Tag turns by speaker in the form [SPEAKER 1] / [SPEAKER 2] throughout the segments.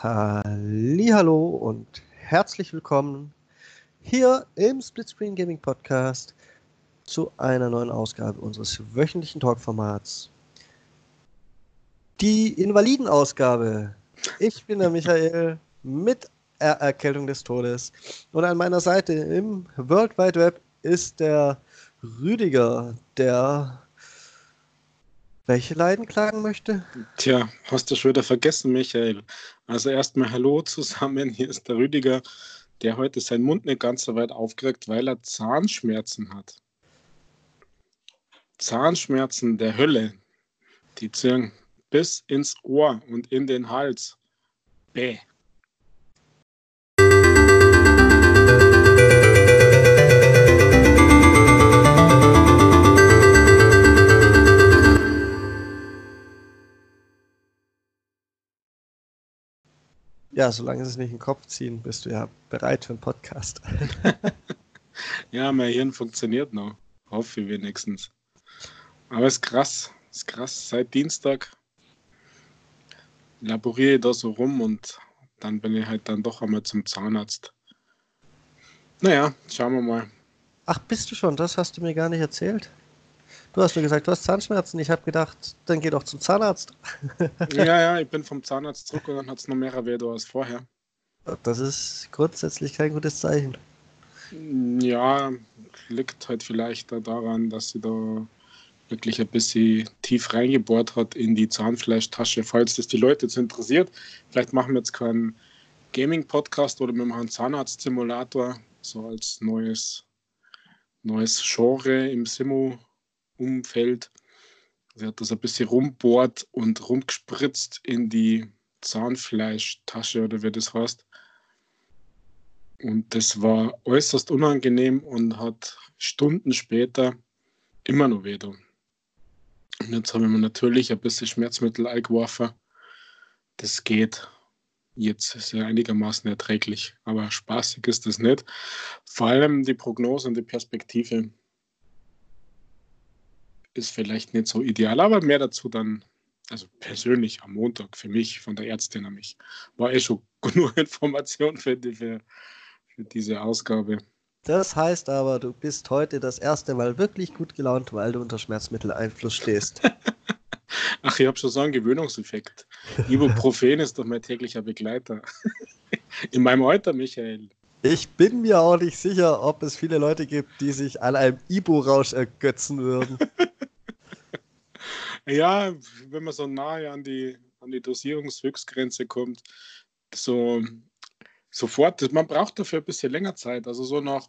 [SPEAKER 1] Hallo und herzlich willkommen hier im Splitscreen Gaming Podcast zu einer neuen Ausgabe unseres wöchentlichen Talkformats. Die Invalidenausgabe. Ich bin der Michael mit er Erkältung des Todes und an meiner Seite im World Wide Web ist der Rüdiger, der welche Leiden klagen möchte?
[SPEAKER 2] Tja, hast du schon wieder vergessen, Michael. Also erstmal Hallo zusammen. Hier ist der Rüdiger, der heute seinen Mund nicht ganz so weit aufkriegt, weil er Zahnschmerzen hat. Zahnschmerzen der Hölle. Die ziehen bis ins Ohr und in den Hals. Bäh.
[SPEAKER 1] Ja, solange sie es nicht in den Kopf ziehen, bist du ja bereit für einen Podcast.
[SPEAKER 2] ja, mein Hirn funktioniert noch. Hoffe ich wenigstens. Aber es ist krass. Es ist krass. Seit Dienstag laboriere ich da so rum und dann bin ich halt dann doch einmal zum Zahnarzt. Naja, schauen wir mal.
[SPEAKER 1] Ach, bist du schon? Das hast du mir gar nicht erzählt. Du hast mir gesagt, du hast Zahnschmerzen. Ich habe gedacht, dann geh doch zum Zahnarzt.
[SPEAKER 2] ja, ja, ich bin vom Zahnarzt zurück und dann hat es noch mehr weh als vorher.
[SPEAKER 1] Das ist grundsätzlich kein gutes Zeichen.
[SPEAKER 2] Ja, liegt halt vielleicht daran, dass sie da wirklich ein bisschen tief reingebohrt hat in die Zahnfleischtasche. Falls das die Leute jetzt interessiert, vielleicht machen wir jetzt keinen Gaming-Podcast oder wir machen einen Zahnarzt-Simulator, so als neues, neues Genre im Simu Umfeld. Sie hat das ein bisschen rumbohrt und rumgespritzt in die Zahnfleischtasche oder wie das heißt. Und das war äußerst unangenehm und hat Stunden später immer noch weh. Und jetzt habe ich mir natürlich ein bisschen Schmerzmittel eingeworfen. Das geht. Jetzt ist er einigermaßen erträglich, aber spaßig ist das nicht. Vor allem die Prognose und die Perspektive ist vielleicht nicht so ideal, aber mehr dazu dann, also persönlich am Montag für mich, von der Ärztin an mich. War eh schon genug Information für, die, für, für diese Ausgabe.
[SPEAKER 1] Das heißt aber, du bist heute das erste Mal wirklich gut gelaunt, weil du unter Schmerzmitteleinfluss stehst.
[SPEAKER 2] Ach, ich habe schon so einen Gewöhnungseffekt. Ibuprofen ist doch mein täglicher Begleiter. In meinem Alter, Michael.
[SPEAKER 1] Ich bin mir auch nicht sicher, ob es viele Leute gibt, die sich an einem Ibu-Rausch ergötzen würden.
[SPEAKER 2] Ja, wenn man so nahe an die, an die Dosierungshöchstgrenze kommt, so sofort, man braucht dafür ein bisschen länger Zeit. Also so nach,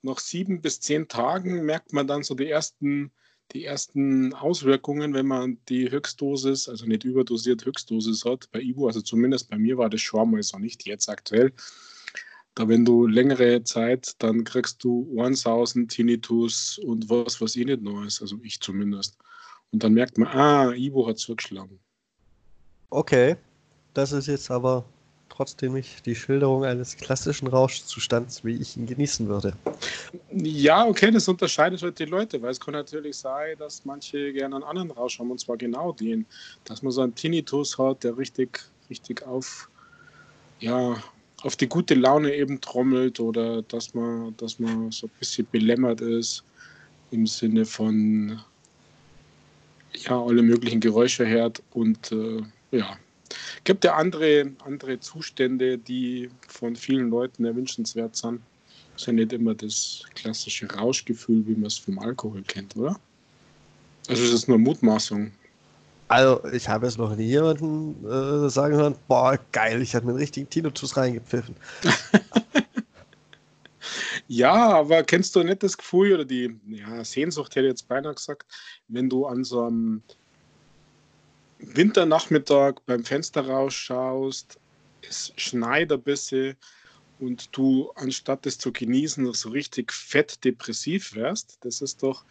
[SPEAKER 2] nach sieben bis zehn Tagen merkt man dann so die ersten, die ersten Auswirkungen, wenn man die Höchstdosis, also nicht überdosiert Höchstdosis hat bei Ibu. Also zumindest bei mir war das schon mal so nicht jetzt aktuell. Da wenn du längere Zeit, dann kriegst du 1000 Tinnitus und was, was ich nicht ist. Also ich zumindest. Und dann merkt man, ah, Ibo hat zurückgeschlagen.
[SPEAKER 1] Okay, das ist jetzt aber trotzdem nicht die Schilderung eines klassischen Rauschzustands, wie ich ihn genießen würde.
[SPEAKER 2] Ja, okay, das unterscheidet halt die Leute, weil es kann natürlich sein, dass manche gerne einen anderen Rausch haben, und zwar genau den, dass man so einen Tinnitus hat, der richtig, richtig auf, ja, auf die gute Laune eben trommelt oder dass man, dass man so ein bisschen belämmert ist im Sinne von ja, alle möglichen Geräusche hört und äh, ja, gibt ja andere, andere Zustände, die von vielen Leuten erwünschenswert sind. Das ist ja nicht immer das klassische Rauschgefühl, wie man es vom Alkohol kennt, oder? Also es ist nur Mutmaßung.
[SPEAKER 1] Also ich habe es noch nie jemanden äh, sagen hören, boah, geil, ich habe mir einen richtigen Tinnitus reingepfiffen.
[SPEAKER 2] Ja, aber kennst du nicht das Gefühl oder die ja, Sehnsucht, hätte ich jetzt beinahe gesagt, wenn du an so einem Winternachmittag beim Fenster rausschaust, es schneit ein bisschen und du anstatt es zu genießen so richtig fett depressiv wärst, das ist doch,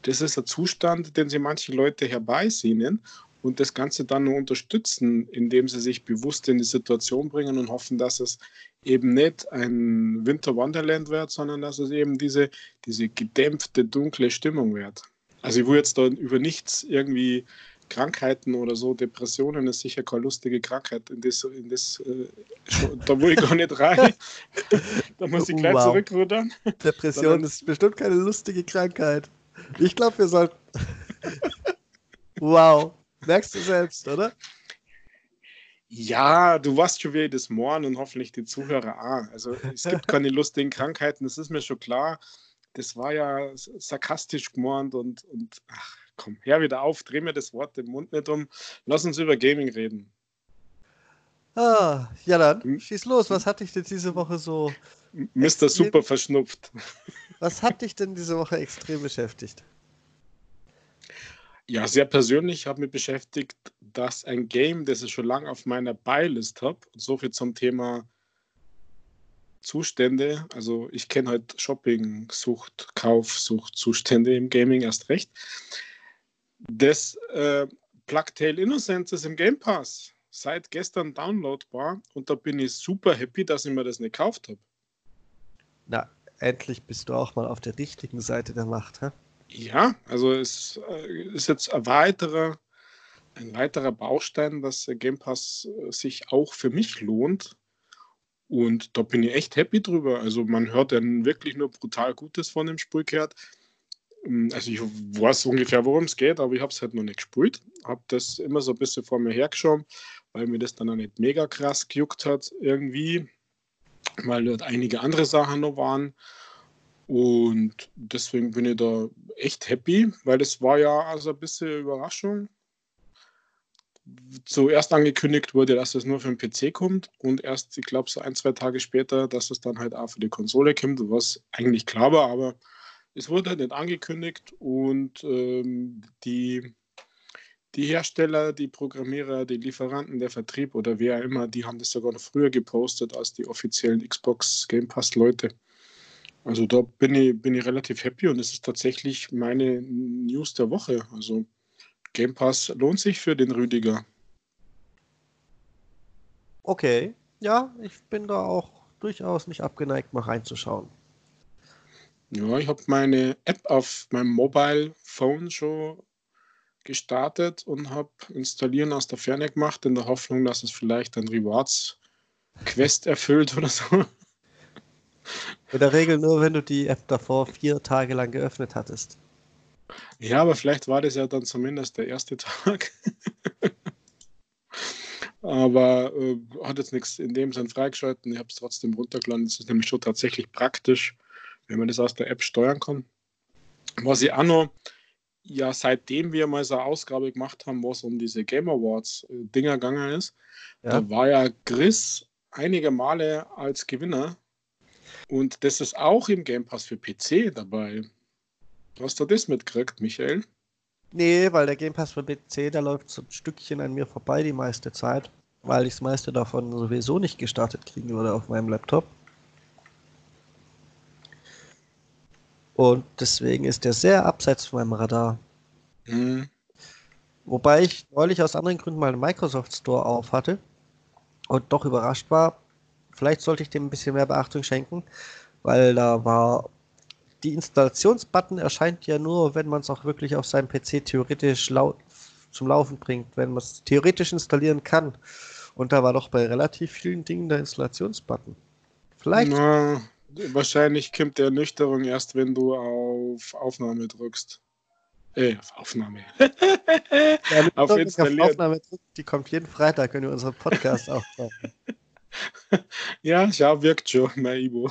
[SPEAKER 2] das ist ein Zustand, den sie manche Leute herbeisehnen und das Ganze dann nur unterstützen, indem sie sich bewusst in die Situation bringen und hoffen, dass es eben nicht ein Winter Wonderland wird, sondern dass es eben diese, diese gedämpfte, dunkle Stimmung wird. Also ich will jetzt da über nichts irgendwie Krankheiten oder so. Depressionen ist sicher keine lustige Krankheit. In das, in das, äh, da will ich gar nicht rein. da muss ich gleich wow. zurückrudern.
[SPEAKER 1] Depression ist bestimmt keine lustige Krankheit. Ich glaube, wir sollten. wow. Merkst du selbst, oder?
[SPEAKER 2] Ja, du warst schon wieder das Morgen und hoffentlich die Zuhörer auch. Also es gibt keine lustigen Krankheiten, das ist mir schon klar. Das war ja sarkastisch gemeint und, und ach, komm, her wieder auf, dreh mir das Wort den Mund nicht um. Lass uns über Gaming reden.
[SPEAKER 1] Ah, ja dann, hm? schieß los. Was hat dich denn diese Woche so.
[SPEAKER 2] Mr. Super verschnupft.
[SPEAKER 1] Was hat dich denn diese Woche extrem beschäftigt?
[SPEAKER 2] Ja, sehr persönlich habe mich beschäftigt, dass ein Game, das ich schon lange auf meiner Buylist habe, so viel zum Thema Zustände, also ich kenne halt Shopping-Sucht, Kaufsucht, Zustände im Gaming erst recht. Das äh, Plague Tale Innocence ist im Game Pass seit gestern downloadbar und da bin ich super happy, dass ich mir das nicht gekauft habe.
[SPEAKER 1] Na, endlich bist du auch mal auf der richtigen Seite der Macht, hä?
[SPEAKER 2] Ja, also es äh, ist jetzt ein weiterer, ein weiterer Baustein, dass Game Pass äh, sich auch für mich lohnt. Und da bin ich echt happy drüber. Also man hört dann wirklich nur brutal Gutes von dem Spiel gehört. Ähm, also ich weiß ungefähr, worum es geht, aber ich habe es halt noch nicht gespielt. Habe das immer so ein bisschen vor mir hergeschoben, weil mir das dann auch nicht mega krass gejuckt hat irgendwie, weil dort einige andere Sachen noch waren. Und deswegen bin ich da echt happy, weil es war ja also ein bisschen Überraschung. Zuerst angekündigt wurde, dass es nur für den PC kommt und erst, ich glaube, so ein, zwei Tage später, dass es dann halt auch für die Konsole kommt, was eigentlich klar war, aber es wurde halt nicht angekündigt und ähm, die, die Hersteller, die Programmierer, die Lieferanten, der Vertrieb oder wer immer, die haben das sogar noch früher gepostet als die offiziellen Xbox Game Pass Leute. Also da bin ich, bin ich relativ happy und es ist tatsächlich meine News der Woche. Also Game Pass lohnt sich für den Rüdiger.
[SPEAKER 1] Okay, ja, ich bin da auch durchaus nicht abgeneigt, mal reinzuschauen.
[SPEAKER 2] Ja, ich habe meine App auf meinem Mobile Phone schon gestartet und habe installieren aus der Ferne gemacht, in der Hoffnung, dass es vielleicht ein Rewards Quest erfüllt oder so.
[SPEAKER 1] In der Regel nur, wenn du die App davor vier Tage lang geöffnet hattest.
[SPEAKER 2] Ja, aber vielleicht war das ja dann zumindest der erste Tag. aber äh, hat jetzt nichts in dem Sinn freigeschalten. Ich habe es trotzdem runtergeladen. Es ist nämlich schon tatsächlich praktisch, wenn man das aus der App steuern kann. Was ich auch noch, ja, seitdem wir mal so eine Ausgabe gemacht haben, wo es um diese Game Awards äh, Dinger gegangen ist, ja. da war ja Chris einige Male als Gewinner und das ist auch im Game Pass für PC dabei. Hast du das mitgekriegt, Michael?
[SPEAKER 1] Nee, weil der Game Pass für PC, der läuft so ein Stückchen an mir vorbei die meiste Zeit, weil ich das meiste davon sowieso nicht gestartet kriegen würde auf meinem Laptop. Und deswegen ist der sehr abseits von meinem Radar. Mhm. Wobei ich neulich aus anderen Gründen mal einen Microsoft Store auf hatte und doch überrascht war, Vielleicht sollte ich dem ein bisschen mehr Beachtung schenken, weil da war die Installationsbutton erscheint ja nur, wenn man es auch wirklich auf seinem PC theoretisch lau zum Laufen bringt, wenn man es theoretisch installieren kann. Und da war doch bei relativ vielen Dingen der Installationsbutton. Vielleicht.
[SPEAKER 2] Na, wahrscheinlich kommt der Ernüchterung erst, wenn du auf Aufnahme drückst. Äh, auf Aufnahme.
[SPEAKER 1] ja, auf. Auf Aufnahme drückt, die kommt jeden Freitag, wenn wir unseren Podcast aufnehmen.
[SPEAKER 2] ja, ja, wirkt schon, mein Ibo.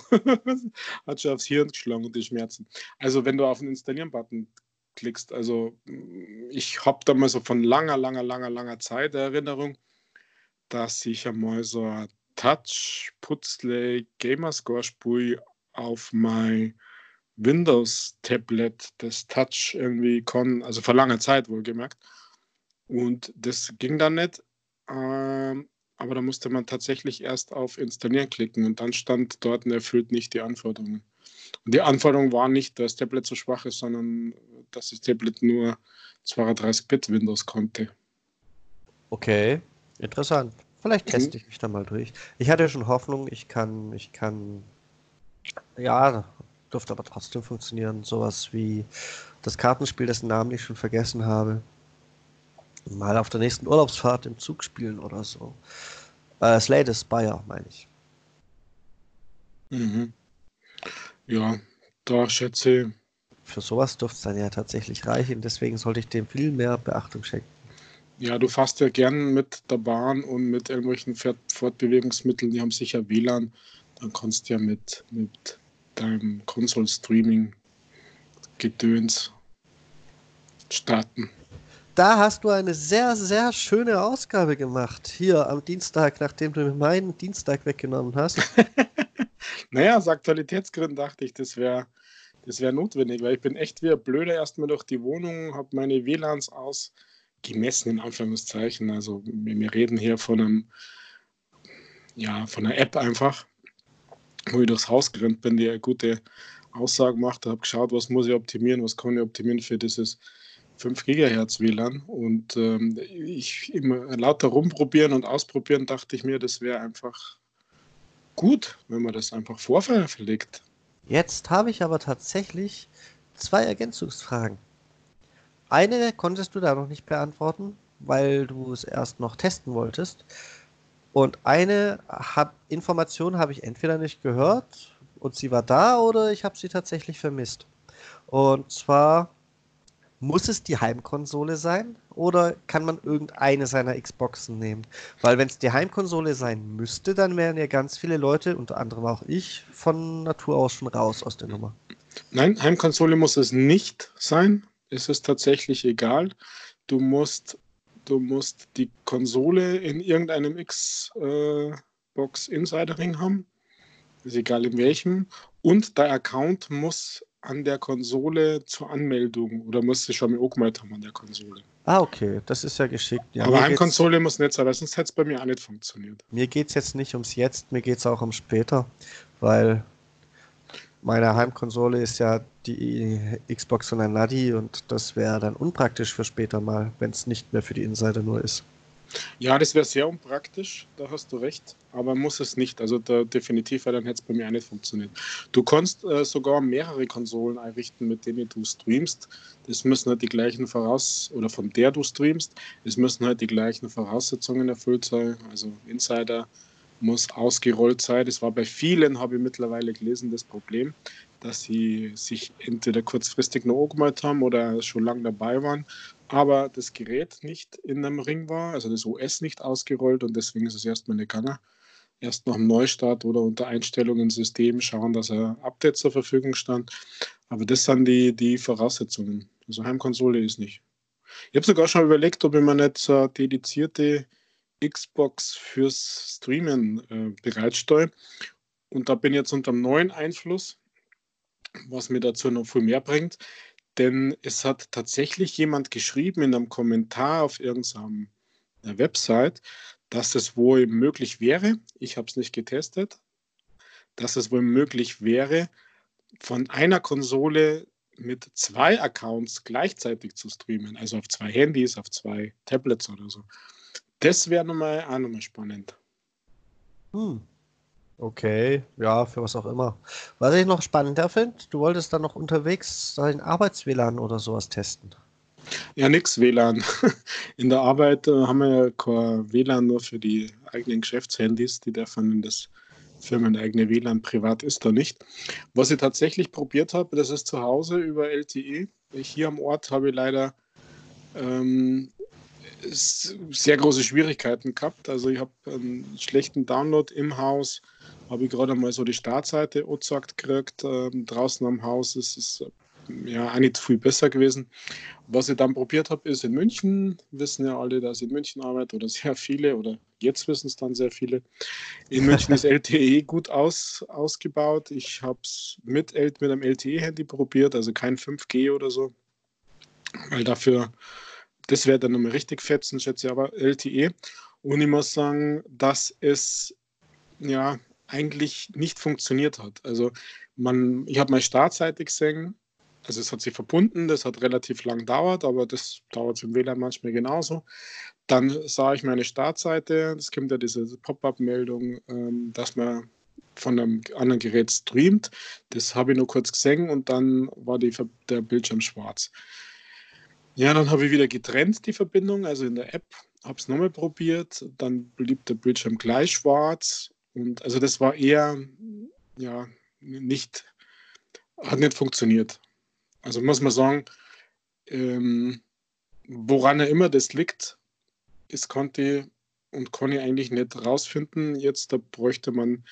[SPEAKER 2] Hat schon aufs Hirn geschlagen und die Schmerzen. Also, wenn du auf den Installieren-Button klickst, also ich habe da mal so von langer, langer, langer, langer Zeit Erinnerung, dass ich einmal so ein Touch Putzle Gamerscore Spui auf mein Windows Tablet, das Touch irgendwie kann, also vor langer Zeit wohlgemerkt. Und das ging dann nicht. Ähm, aber da musste man tatsächlich erst auf Installieren klicken und dann stand dort, erfüllt nicht die Anforderungen. Und die Anforderung war nicht, dass das Tablet so schwach ist, sondern dass das Tablet nur 32-Bit Windows konnte.
[SPEAKER 1] Okay, interessant. Vielleicht teste ich mich da mal durch. Ich hatte schon Hoffnung, ich kann, ich kann, ja, dürfte aber trotzdem funktionieren. Sowas wie das Kartenspiel, dessen Namen ich schon vergessen habe. Mal auf der nächsten Urlaubsfahrt im Zug spielen oder so. Äh, Slade Spire, meine ich.
[SPEAKER 2] Mhm. Ja, da schätze ich.
[SPEAKER 1] Für sowas dürfte es dann ja tatsächlich reichen, deswegen sollte ich dem viel mehr Beachtung schenken.
[SPEAKER 2] Ja, du fährst ja gern mit der Bahn und mit irgendwelchen Fortbewegungsmitteln, die haben sicher WLAN. Dann kannst du ja mit, mit deinem Console-Streaming-Gedöns starten.
[SPEAKER 1] Da hast du eine sehr, sehr schöne Ausgabe gemacht. Hier am Dienstag, nachdem du meinen Dienstag weggenommen hast.
[SPEAKER 2] naja, aus Aktualitätsgründen dachte ich, das wäre das wär notwendig, weil ich bin echt wie ein Blöder erstmal durch die Wohnung, habe meine WLANs aus gemessen in Anführungszeichen. Also wir, wir reden hier von einem, ja, von einer App einfach, wo ich durchs Haus gerannt bin, die eine gute Aussage macht, habe geschaut, was muss ich optimieren, was kann ich optimieren für dieses 5 GHz WLAN. Und ähm, ich immer lauter rumprobieren und ausprobieren, dachte ich mir, das wäre einfach gut, wenn man das einfach vorverlegt.
[SPEAKER 1] Jetzt habe ich aber tatsächlich zwei Ergänzungsfragen. Eine konntest du da noch nicht beantworten, weil du es erst noch testen wolltest. Und eine hab, Information habe ich entweder nicht gehört und sie war da oder ich habe sie tatsächlich vermisst. Und zwar muss es die Heimkonsole sein oder kann man irgendeine seiner Xboxen nehmen? Weil wenn es die Heimkonsole sein müsste, dann wären ja ganz viele Leute, unter anderem auch ich, von Natur aus schon raus aus der Nummer.
[SPEAKER 2] Nein, Heimkonsole muss es nicht sein ist es tatsächlich egal. Du musst, du musst die Konsole in irgendeinem Xbox Insider Ring haben. Ist egal in welchem. Und der Account muss an der Konsole zur Anmeldung oder musst du schon mal angemeldet haben an der Konsole.
[SPEAKER 1] Ah, okay, das ist ja geschickt. Ja,
[SPEAKER 2] Aber eine Konsole muss nicht sein, weil sonst hätte es bei mir auch nicht funktioniert.
[SPEAKER 1] Mir geht es jetzt nicht ums Jetzt, mir geht es auch um später, weil meine Heimkonsole ist ja die Xbox von ein Nadi und das wäre dann unpraktisch für später mal, wenn es nicht mehr für die Insider nur ist.
[SPEAKER 2] Ja, das wäre sehr unpraktisch, da hast du recht, aber muss es nicht. Also da definitiv, weil dann hätte es bei mir auch nicht funktioniert. Du kannst äh, sogar mehrere Konsolen einrichten, mit denen du streamst. Das müssen halt die gleichen Voraus- oder von der du streamst, es müssen halt die gleichen Voraussetzungen erfüllt sein. Also Insider muss ausgerollt sein. Das war bei vielen, habe ich mittlerweile gelesen, das Problem, dass sie sich entweder kurzfristig noch angemeldet haben oder schon lange dabei waren, aber das Gerät nicht in einem Ring war, also das OS nicht ausgerollt und deswegen ist es erstmal nicht gegangen. Erst nach dem Neustart oder unter Einstellungen System schauen, dass ein Update zur Verfügung stand. Aber das sind die, die Voraussetzungen. Also Heimkonsole ist nicht. Ich habe sogar schon überlegt, ob ich mir nicht so eine dedizierte Xbox fürs Streamen äh, bereitstelle. Und da bin ich jetzt unter einem neuen Einfluss, was mir dazu noch viel mehr bringt. Denn es hat tatsächlich jemand geschrieben in einem Kommentar auf irgendeiner Website, dass es wohl möglich wäre, ich habe es nicht getestet, dass es wohl möglich wäre, von einer Konsole mit zwei Accounts gleichzeitig zu streamen, also auf zwei Handys, auf zwei Tablets oder so. Das wäre nochmal auch nochmal spannend.
[SPEAKER 1] Hm. Okay, ja, für was auch immer. Was ich noch spannender finde, du wolltest dann noch unterwegs dein Arbeits-WLAN oder sowas testen.
[SPEAKER 2] Ja, nix WLAN. In der Arbeit äh, haben wir ja kein WLAN nur für die eigenen Geschäftshandys, die dürfen in das firmeneigene WLAN privat ist da nicht. Was ich tatsächlich probiert habe, das ist zu Hause über LTE. Hier am Ort habe ich leider ähm, sehr große Schwierigkeiten gehabt. Also ich habe einen schlechten Download im Haus, habe ich gerade mal so die Startseite angezeigt gekriegt. Ähm, draußen am Haus ist es ja auch nicht viel besser gewesen. Was ich dann probiert habe, ist in München. Wissen ja alle, dass ich in München arbeite oder sehr viele oder jetzt wissen es dann sehr viele. In München ist LTE gut aus, ausgebaut. Ich habe es mit, mit einem LTE-Handy probiert, also kein 5G oder so, weil dafür das wäre dann nochmal richtig fetzen, schätze ich aber LTE. Und ich muss sagen, dass es ja eigentlich nicht funktioniert hat. Also man, ich habe meine Startseite gesehen, also es hat sich verbunden, das hat relativ lang gedauert, aber das dauert im WLAN manchmal genauso. Dann sah ich meine Startseite, es kommt ja diese Pop-up-Meldung, ähm, dass man von einem anderen Gerät streamt. Das habe ich nur kurz gesehen und dann war die, der Bildschirm schwarz. Ja, dann habe ich wieder getrennt die Verbindung, also in der App, habe es nochmal probiert, dann blieb der Bildschirm gleich schwarz und also das war eher, ja, nicht, hat nicht funktioniert. Also muss man sagen, ähm, woran er immer das liegt, das konnte und ich eigentlich nicht rausfinden. Jetzt da bräuchte man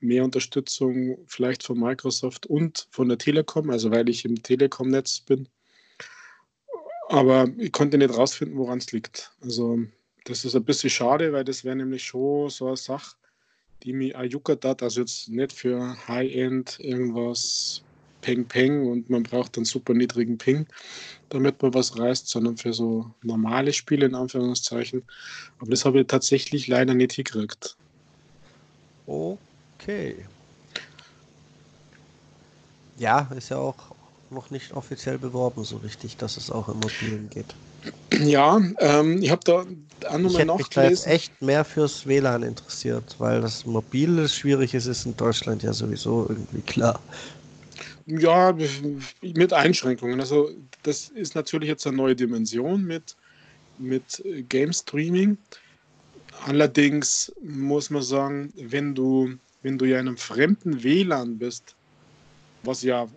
[SPEAKER 2] mehr Unterstützung vielleicht von Microsoft und von der Telekom, also weil ich im Telekom-Netz bin. Aber ich konnte nicht rausfinden, woran es liegt. Also das ist ein bisschen schade, weil das wäre nämlich schon so eine Sache, die mich juckert hat. Also jetzt nicht für High-End irgendwas Peng Peng und man braucht einen super niedrigen Ping, damit man was reißt, sondern für so normale Spiele in Anführungszeichen. Aber das habe ich tatsächlich leider nicht hingekriegt.
[SPEAKER 1] Okay. Ja, ist ja auch noch nicht offiziell beworben, so richtig, dass es auch im Mobilen geht.
[SPEAKER 2] Ja, ähm, ich habe da
[SPEAKER 1] auch nochmal nachgelesen. Ich echt mehr fürs WLAN interessiert, weil das Mobile schwierig ist, ist in Deutschland ja sowieso irgendwie klar.
[SPEAKER 2] Ja, mit Einschränkungen. Also das ist natürlich jetzt eine neue Dimension mit, mit Game Streaming. Allerdings muss man sagen, wenn du, wenn du ja in einem fremden WLAN bist, was ich ja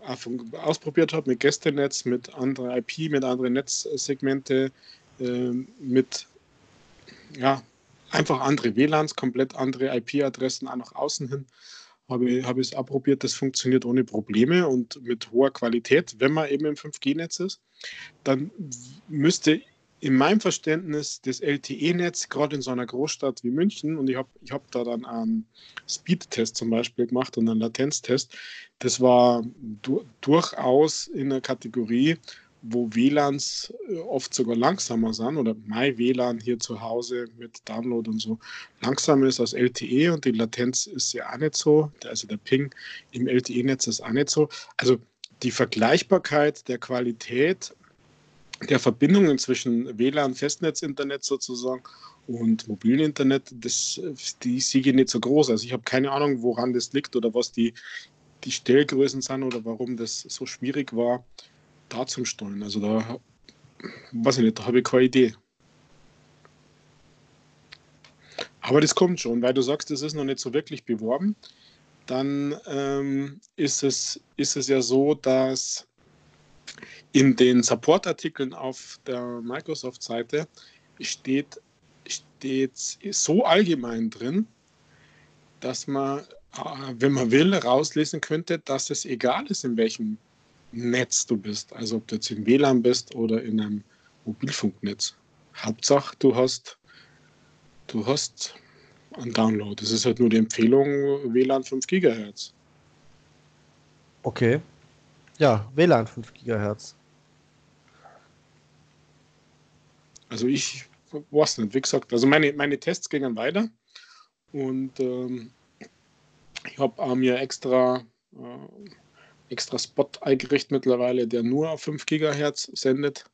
[SPEAKER 2] ausprobiert habe mit Gästenetz, mit anderer IP, mit anderen Netzsegmente, äh, mit ja, einfach andere WLANs, komplett andere IP-Adressen auch nach außen hin. Habe ich, habe ich es abprobiert, das funktioniert ohne Probleme und mit hoher Qualität, wenn man eben im 5G-Netz ist. Dann müsste in meinem Verständnis das LTE-Netz, gerade in so einer Großstadt wie München, und ich habe ich hab da dann einen Speed-Test zum Beispiel gemacht und einen Latenztest, das war du durchaus in der Kategorie, wo WLANs äh, oft sogar langsamer sind oder mein WLAN hier zu Hause mit Download und so langsamer ist als LTE und die Latenz ist ja auch nicht so, also der Ping im LTE-Netz ist auch nicht so. Also die Vergleichbarkeit der Qualität der Verbindungen zwischen WLAN, Festnetzinternet sozusagen und mobilen Internet, das, die hier nicht so groß. Also ich habe keine Ahnung, woran das liegt oder was die, die Stellgrößen sind oder warum das so schwierig war, da zum Steuern. Also da weiß ich nicht, da habe ich keine Idee. Aber das kommt schon, weil du sagst, das ist noch nicht so wirklich beworben. Dann ähm, ist, es, ist es ja so, dass in den Support-Artikeln auf der Microsoft-Seite steht, steht so allgemein drin, dass man, äh, wenn man will, rauslesen könnte, dass es egal ist, in welchem Netz du bist. Also ob du jetzt im WLAN bist oder in einem Mobilfunknetz. Hauptsache, du hast, du hast einen Download. Das ist halt nur die Empfehlung WLAN 5 GHz.
[SPEAKER 1] Okay. Ja, WLAN 5 GHz.
[SPEAKER 2] Also ich weiß nicht, wie gesagt, also meine, meine Tests gingen weiter und ähm, ich habe mir extra, äh, extra Spot eingerichtet mittlerweile, der nur auf 5 GHz sendet.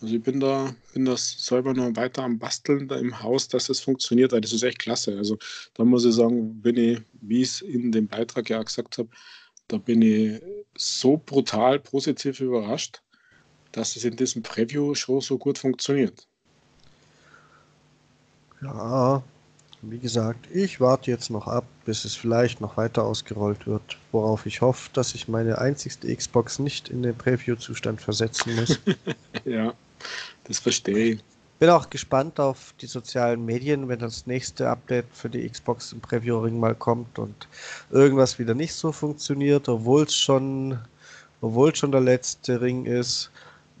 [SPEAKER 2] Also ich bin da, bin das selber noch weiter am Basteln da im Haus, dass das funktioniert. Das ist echt klasse. Also da muss ich sagen, bin ich, wie ich es in dem Beitrag ja gesagt habe, da bin ich so brutal positiv überrascht dass es in diesem Preview schon so gut funktioniert.
[SPEAKER 1] Ja, wie gesagt, ich warte jetzt noch ab, bis es vielleicht noch weiter ausgerollt wird, worauf ich hoffe, dass ich meine einzigste Xbox nicht in den Preview-Zustand versetzen muss.
[SPEAKER 2] ja, das verstehe ich.
[SPEAKER 1] Bin auch gespannt auf die sozialen Medien, wenn das nächste Update für die Xbox im Preview-Ring mal kommt und irgendwas wieder nicht so funktioniert, obwohl es schon, obwohl schon der letzte Ring ist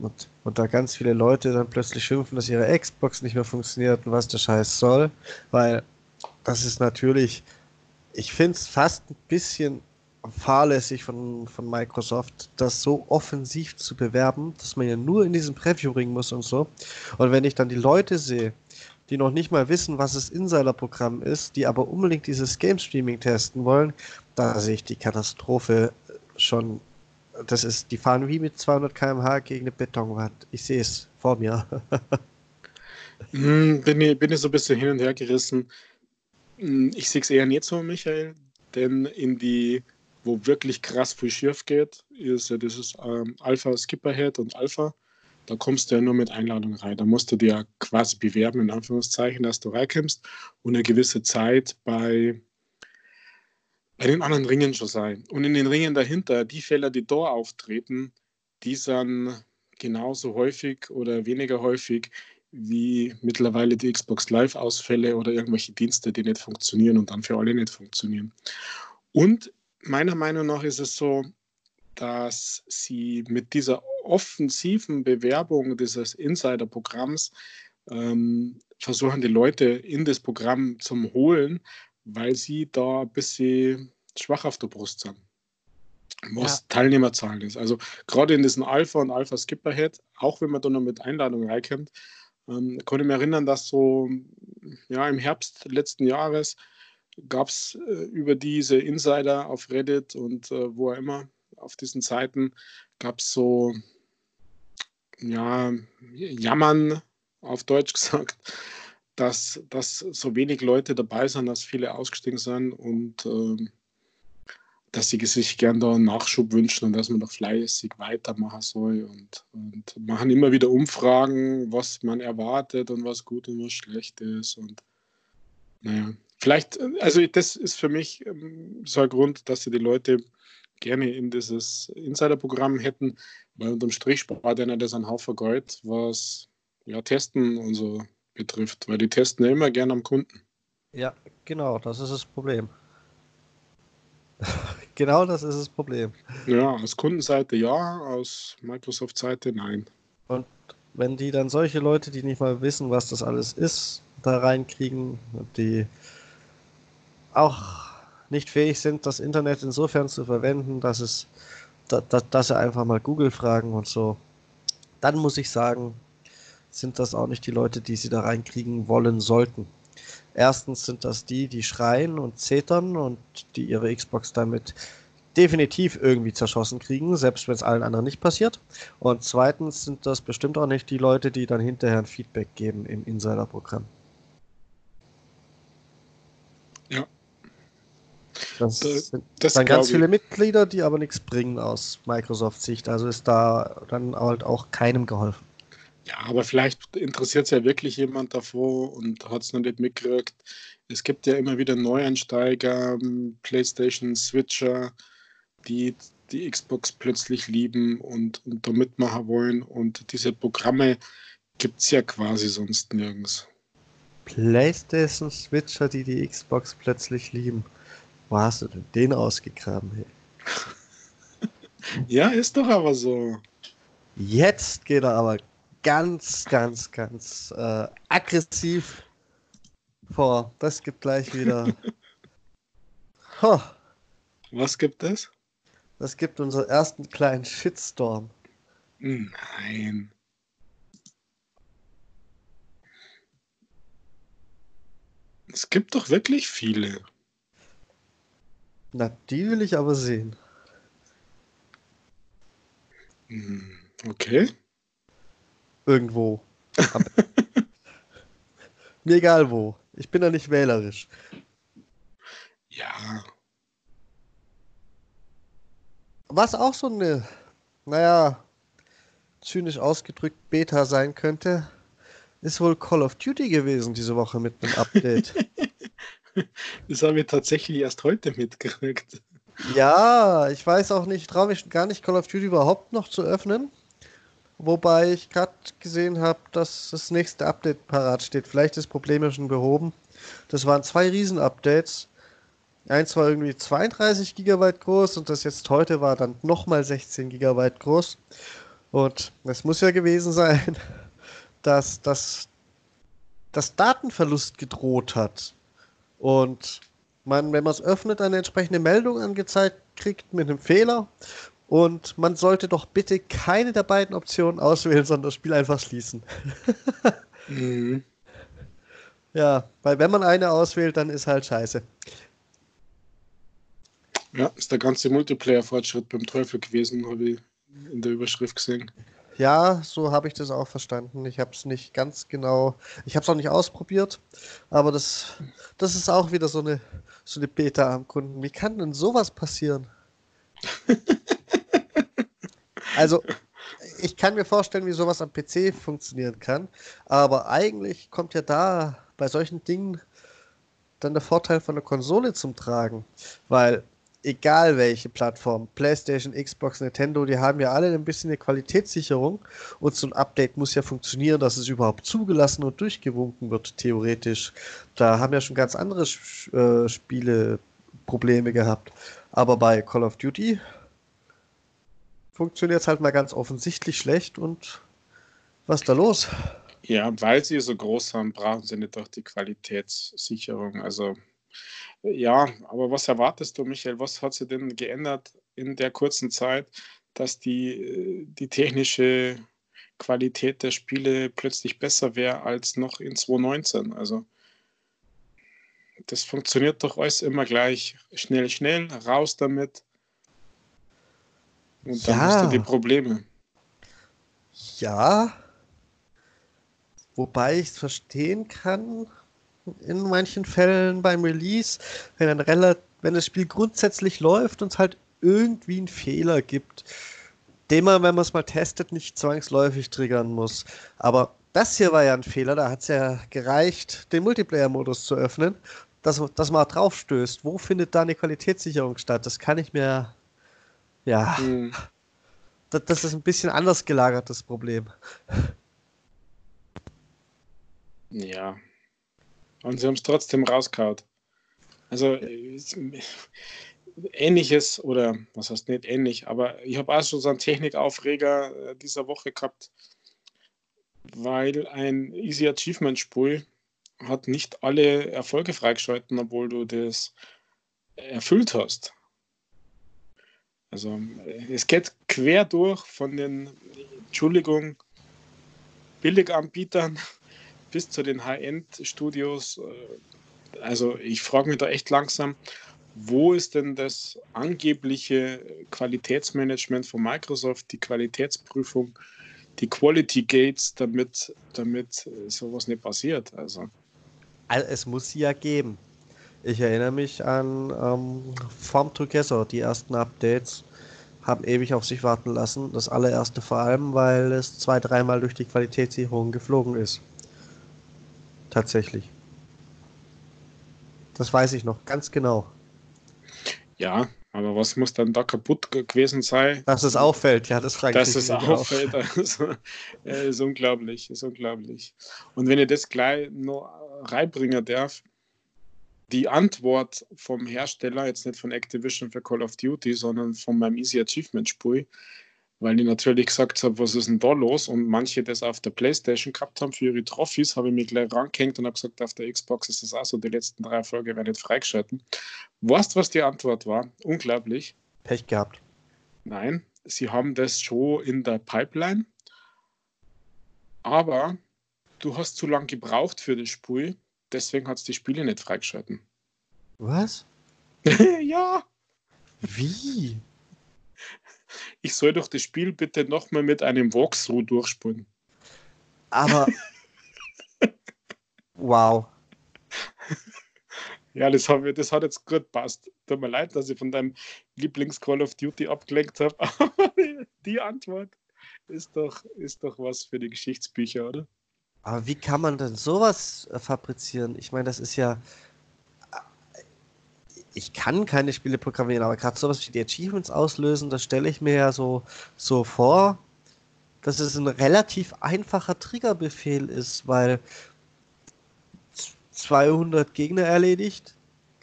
[SPEAKER 1] und, und da ganz viele Leute dann plötzlich schimpfen, dass ihre Xbox nicht mehr funktioniert und was der Scheiß soll, weil das ist natürlich, ich finde es fast ein bisschen fahrlässig von, von Microsoft, das so offensiv zu bewerben, dass man ja nur in diesem Preview-Ring muss und so. Und wenn ich dann die Leute sehe, die noch nicht mal wissen, was das Insider-Programm ist, die aber unbedingt dieses Game-Streaming testen wollen, da sehe ich die Katastrophe schon das ist, die fahren wie mit 200 km/h gegen eine Betonwand. Ich sehe es vor mir.
[SPEAKER 2] hm, bin, ich, bin ich so ein bisschen hin und her gerissen. Hm, ich sehe es eher nicht so, Michael, denn in die wo wirklich krass viel schief geht, ist ja dieses ähm, Alpha Skipperhead und Alpha. Da kommst du ja nur mit Einladung rein. Da musst du dir ja quasi bewerben, in Anführungszeichen, dass du reinkommst und eine gewisse Zeit bei, bei den anderen Ringen schon sein. Und in den Ringen dahinter, die Fälle, die da auftreten, die sind genauso häufig oder weniger häufig wie mittlerweile die Xbox Live-Ausfälle oder irgendwelche Dienste, die nicht funktionieren und dann für alle nicht funktionieren. Und meiner Meinung nach ist es so, dass sie mit dieser offensiven Bewerbung dieses Insider-Programms ähm, versuchen, die Leute in das Programm zu holen, weil sie da ein bisschen schwach auf der Brust sind. Was ja. Teilnehmerzahlen ist. Also gerade in diesen Alpha und Alpha Skipperhead, auch wenn man da noch mit Einladung reinkommt, ähm, kann ich mich erinnern, dass so ja, im Herbst letzten Jahres gab es äh, über diese Insider auf Reddit und äh, wo auch immer auf diesen Seiten gab es so ja, Jammern auf Deutsch gesagt, dass, dass so wenig Leute dabei sind, dass viele ausgestiegen sind und äh, dass sie sich gern da einen Nachschub wünschen und dass man doch fleißig weitermachen soll und, und machen immer wieder Umfragen, was man erwartet und was gut und was schlecht ist und naja, vielleicht, also das ist für mich ähm, so ein Grund, dass sie die Leute gerne in dieses Insider-Programm hätten, weil unterm Strich spart einer das ein Haufen Geld, was ja Testen und so betrifft, weil die testen ja immer gerne am Kunden.
[SPEAKER 1] Ja, genau, das ist das Problem. genau das ist das Problem.
[SPEAKER 2] Ja, aus Kundenseite ja, aus Microsoft-Seite nein.
[SPEAKER 1] Und wenn die dann solche Leute, die nicht mal wissen, was das alles ist, da reinkriegen, die auch nicht fähig sind, das Internet insofern zu verwenden, dass es, da, da, dass sie einfach mal Google fragen und so, dann muss ich sagen, sind das auch nicht die Leute, die sie da reinkriegen wollen sollten. Erstens sind das die, die schreien und zetern und die ihre Xbox damit definitiv irgendwie zerschossen kriegen, selbst wenn es allen anderen nicht passiert. Und zweitens sind das bestimmt auch nicht die Leute, die dann hinterher ein Feedback geben im Insider-Programm.
[SPEAKER 2] Ja.
[SPEAKER 1] Das, das sind das dann ganz viele Mitglieder, die aber nichts bringen aus Microsoft-Sicht. Also ist da dann halt auch keinem geholfen.
[SPEAKER 2] Ja, aber vielleicht interessiert es ja wirklich jemand davor und hat es noch nicht mitgekriegt. Es gibt ja immer wieder Neueinsteiger, ähm, PlayStation, Switcher, die die Xbox plötzlich lieben und, und da mitmachen wollen. Und diese Programme gibt es ja quasi sonst nirgends.
[SPEAKER 1] PlayStation Switcher, die die Xbox plötzlich lieben. Wo hast du denn den ausgegraben? Hey?
[SPEAKER 2] ja, ist doch aber so.
[SPEAKER 1] Jetzt geht er aber ganz, ganz, ganz äh, aggressiv vor. Das gibt gleich wieder.
[SPEAKER 2] Huh. Was gibt es?
[SPEAKER 1] Das gibt unseren ersten kleinen Shitstorm.
[SPEAKER 2] Nein. Es gibt doch wirklich viele.
[SPEAKER 1] Na, die will ich aber sehen.
[SPEAKER 2] Hm, okay
[SPEAKER 1] irgendwo. Mir egal wo. Ich bin da nicht wählerisch.
[SPEAKER 2] Ja.
[SPEAKER 1] Was auch so eine, naja, zynisch ausgedrückt Beta sein könnte, ist wohl Call of Duty gewesen diese Woche mit einem Update.
[SPEAKER 2] das haben wir tatsächlich erst heute mitgekriegt.
[SPEAKER 1] Ja, ich weiß auch nicht, traue mich gar nicht, Call of Duty überhaupt noch zu öffnen. Wobei ich gerade gesehen habe, dass das nächste Update parat steht. Vielleicht ist das Problem ja schon behoben. Das waren zwei Riesen-Updates. Eins war irgendwie 32 GB groß und das jetzt heute war dann nochmal 16 GB groß. Und es muss ja gewesen sein, dass das dass Datenverlust gedroht hat. Und man, wenn man es öffnet, eine entsprechende Meldung angezeigt kriegt mit einem Fehler und man sollte doch bitte keine der beiden Optionen auswählen, sondern das Spiel einfach schließen. mhm. Ja, weil wenn man eine auswählt, dann ist halt scheiße.
[SPEAKER 2] Ja, ist der ganze Multiplayer-Fortschritt beim Teufel gewesen, habe ich in der Überschrift gesehen.
[SPEAKER 1] Ja, so habe ich das auch verstanden. Ich habe es nicht ganz genau, ich habe es auch nicht ausprobiert, aber das, das ist auch wieder so eine, so eine Beta am Kunden. Wie kann denn sowas passieren? also, ich kann mir vorstellen, wie sowas am PC funktionieren kann, aber eigentlich kommt ja da bei solchen Dingen dann der Vorteil von der Konsole zum Tragen, weil egal welche Plattform, PlayStation, Xbox, Nintendo, die haben ja alle ein bisschen eine Qualitätssicherung und so ein Update muss ja funktionieren, dass es überhaupt zugelassen und durchgewunken wird, theoretisch. Da haben ja schon ganz andere äh, Spiele Probleme gehabt. Aber bei Call of Duty funktioniert es halt mal ganz offensichtlich schlecht und was ist da los?
[SPEAKER 2] Ja, weil sie so groß sind, brauchen sie nicht auch die Qualitätssicherung. Also ja, aber was erwartest du, Michael? Was hat sich denn geändert in der kurzen Zeit, dass die, die technische Qualität der Spiele plötzlich besser wäre als noch in 2019? Also das funktioniert doch alles immer gleich. Schnell, schnell, raus damit. Und dann ja. hast du die Probleme.
[SPEAKER 1] Ja. Wobei ich es verstehen kann, in manchen Fällen beim Release, wenn, ein wenn das Spiel grundsätzlich läuft und es halt irgendwie einen Fehler gibt, den man, wenn man es mal testet, nicht zwangsläufig triggern muss. Aber das hier war ja ein Fehler, da hat es ja gereicht, den Multiplayer-Modus zu öffnen, dass, dass man drauf stößt. Wo findet da eine Qualitätssicherung statt? Das kann ich mir. Ja. Hm. Das, das ist ein bisschen anders gelagertes Problem.
[SPEAKER 2] Ja, und sie haben es trotzdem rausgehauen. Also ähnliches, oder was heißt nicht ähnlich, aber ich habe auch schon so einen Technikaufreger äh, dieser Woche gehabt, weil ein Easy Achievement Spiel hat nicht alle Erfolge freigeschalten, obwohl du das erfüllt hast. Also äh, es geht quer durch von den, Entschuldigung, Billiganbietern bis zu den High-End-Studios. Äh, also ich frage mich da echt langsam, wo ist denn das angebliche Qualitätsmanagement von Microsoft, die Qualitätsprüfung, die Quality Gates, damit, damit sowas nicht passiert? Also.
[SPEAKER 1] also es muss sie ja geben. Ich erinnere mich an ähm, Form Together, die ersten Updates haben ewig auf sich warten lassen. Das allererste vor allem, weil es zwei, dreimal durch die Qualitätssicherung geflogen ist. Tatsächlich. Das weiß ich noch ganz genau.
[SPEAKER 2] Ja, aber was muss dann da kaputt gewesen sein?
[SPEAKER 1] Dass es auffällt, ja, das frage
[SPEAKER 2] ich Dass es auffällt, also, äh, ist unglaublich, ist unglaublich. Und wenn ihr das gleich noch reinbringen darf, die Antwort vom Hersteller, jetzt nicht von Activision für Call of Duty, sondern von meinem Easy Achievement Spiel, weil ich natürlich gesagt habe, was ist denn da los? Und manche das auf der Playstation gehabt haben für ihre Trophys, habe ich mich gleich rangehängt und habe gesagt, auf der Xbox ist das auch so, die letzten drei Erfolge werden nicht freigeschalten. Weißt du, was die Antwort war? Unglaublich.
[SPEAKER 1] Pech gehabt.
[SPEAKER 2] Nein, sie haben das schon in der Pipeline, aber du hast zu lange gebraucht für das Spiel, deswegen hat es die Spiele nicht freigeschalten.
[SPEAKER 1] Was?
[SPEAKER 2] ja.
[SPEAKER 1] Wie?
[SPEAKER 2] ich soll doch das Spiel bitte nochmal mit einem Walkthrough durchspielen.
[SPEAKER 1] Aber. wow.
[SPEAKER 2] Ja, das, hab, das hat jetzt gut passt. Tut mir leid, dass ich von deinem Lieblings-Call of Duty abgelenkt habe. Aber die Antwort ist doch, ist doch was für die Geschichtsbücher, oder?
[SPEAKER 1] Aber wie kann man denn sowas äh, fabrizieren? Ich meine, das ist ja ich kann keine Spiele programmieren, aber gerade sowas wie die Achievements auslösen, das stelle ich mir ja so, so vor, dass es ein relativ einfacher Triggerbefehl ist, weil 200 Gegner erledigt,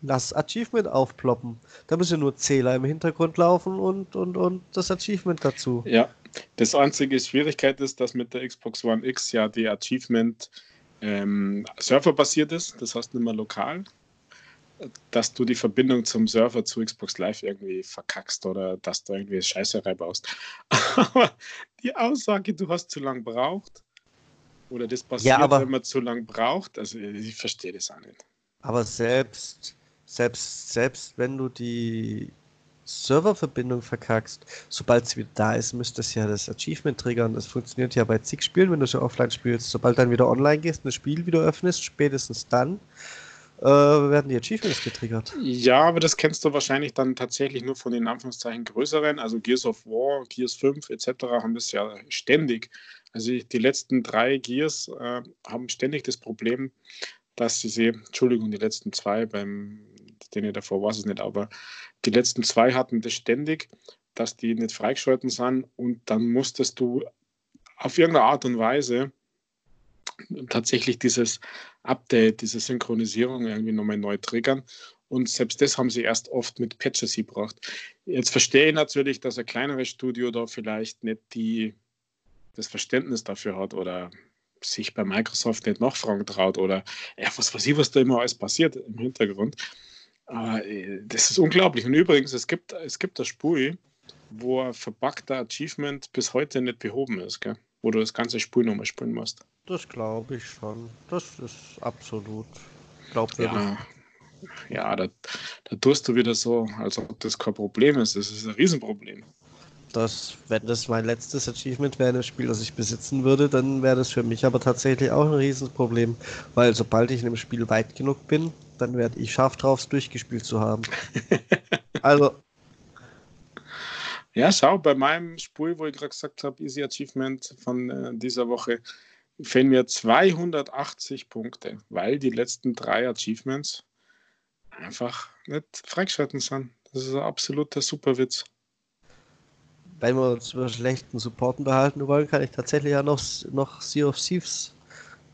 [SPEAKER 1] lass Achievement aufploppen. Da müssen nur Zähler im Hintergrund laufen und, und, und das Achievement dazu.
[SPEAKER 2] Ja, das einzige Schwierigkeit ist, dass mit der Xbox One X ja die Achievement ähm, serverbasiert ist, das heißt nicht mehr lokal dass du die Verbindung zum Server zu Xbox Live irgendwie verkackst oder dass du irgendwie Scheiße reinbaust. Aber die Aussage, du hast zu lange braucht oder das passiert, ja, wenn man zu lange braucht, also ich verstehe das auch nicht.
[SPEAKER 1] Aber selbst, selbst, selbst wenn du die Serververbindung verkackst, sobald sie wieder da ist, müsste es ja das Achievement triggern. Das funktioniert ja bei zig Spielen, wenn du schon offline spielst. Sobald dann wieder online gehst und das Spiel wieder öffnest, spätestens dann äh, werden die Achievements getriggert.
[SPEAKER 2] Ja, aber das kennst du wahrscheinlich dann tatsächlich nur von den Anführungszeichen größeren, also Gears of War, Gears 5 etc. haben das ja ständig. Also die letzten drei Gears äh, haben ständig das Problem, dass sie, Entschuldigung, die letzten zwei, beim denen davor war es nicht, aber die letzten zwei hatten das ständig, dass die nicht freigeschalten sind und dann musstest du auf irgendeine Art und Weise tatsächlich dieses Update, diese Synchronisierung irgendwie nochmal neu triggern. Und selbst das haben sie erst oft mit Patches gebracht. Jetzt verstehe ich natürlich, dass ein kleineres Studio da vielleicht nicht die, das Verständnis dafür hat oder sich bei Microsoft nicht nachfragen traut oder ja, was weiß ich, was da immer alles passiert im Hintergrund. Aber äh, das ist unglaublich. Und übrigens, es gibt, es gibt das Spiel, wo ein verbuggter Achievement bis heute nicht behoben ist, gell? wo du das ganze Spiel nochmal spielen musst.
[SPEAKER 1] Das glaube ich schon. Das ist absolut glaubwürdig.
[SPEAKER 2] Ja, ja da, da tust du wieder so, als ob das kein Problem ist. Das ist ein Riesenproblem.
[SPEAKER 1] Das, wenn das mein letztes Achievement wäre in einem Spiel, das ich besitzen würde, dann wäre das für mich aber tatsächlich auch ein Riesenproblem. Weil sobald ich in dem Spiel weit genug bin, dann werde ich scharf drauf, es durchgespielt zu haben. also.
[SPEAKER 2] Ja, schau, bei meinem Spiel, wo ich gerade gesagt habe, Easy Achievement von äh, dieser Woche, fehlen mir 280 Punkte, weil die letzten drei Achievements einfach nicht freigeschalten sind. Das ist ein absoluter Superwitz.
[SPEAKER 1] Wenn wir uns über schlechten Supporten behalten wollen, kann ich tatsächlich ja noch, noch Sea of Thieves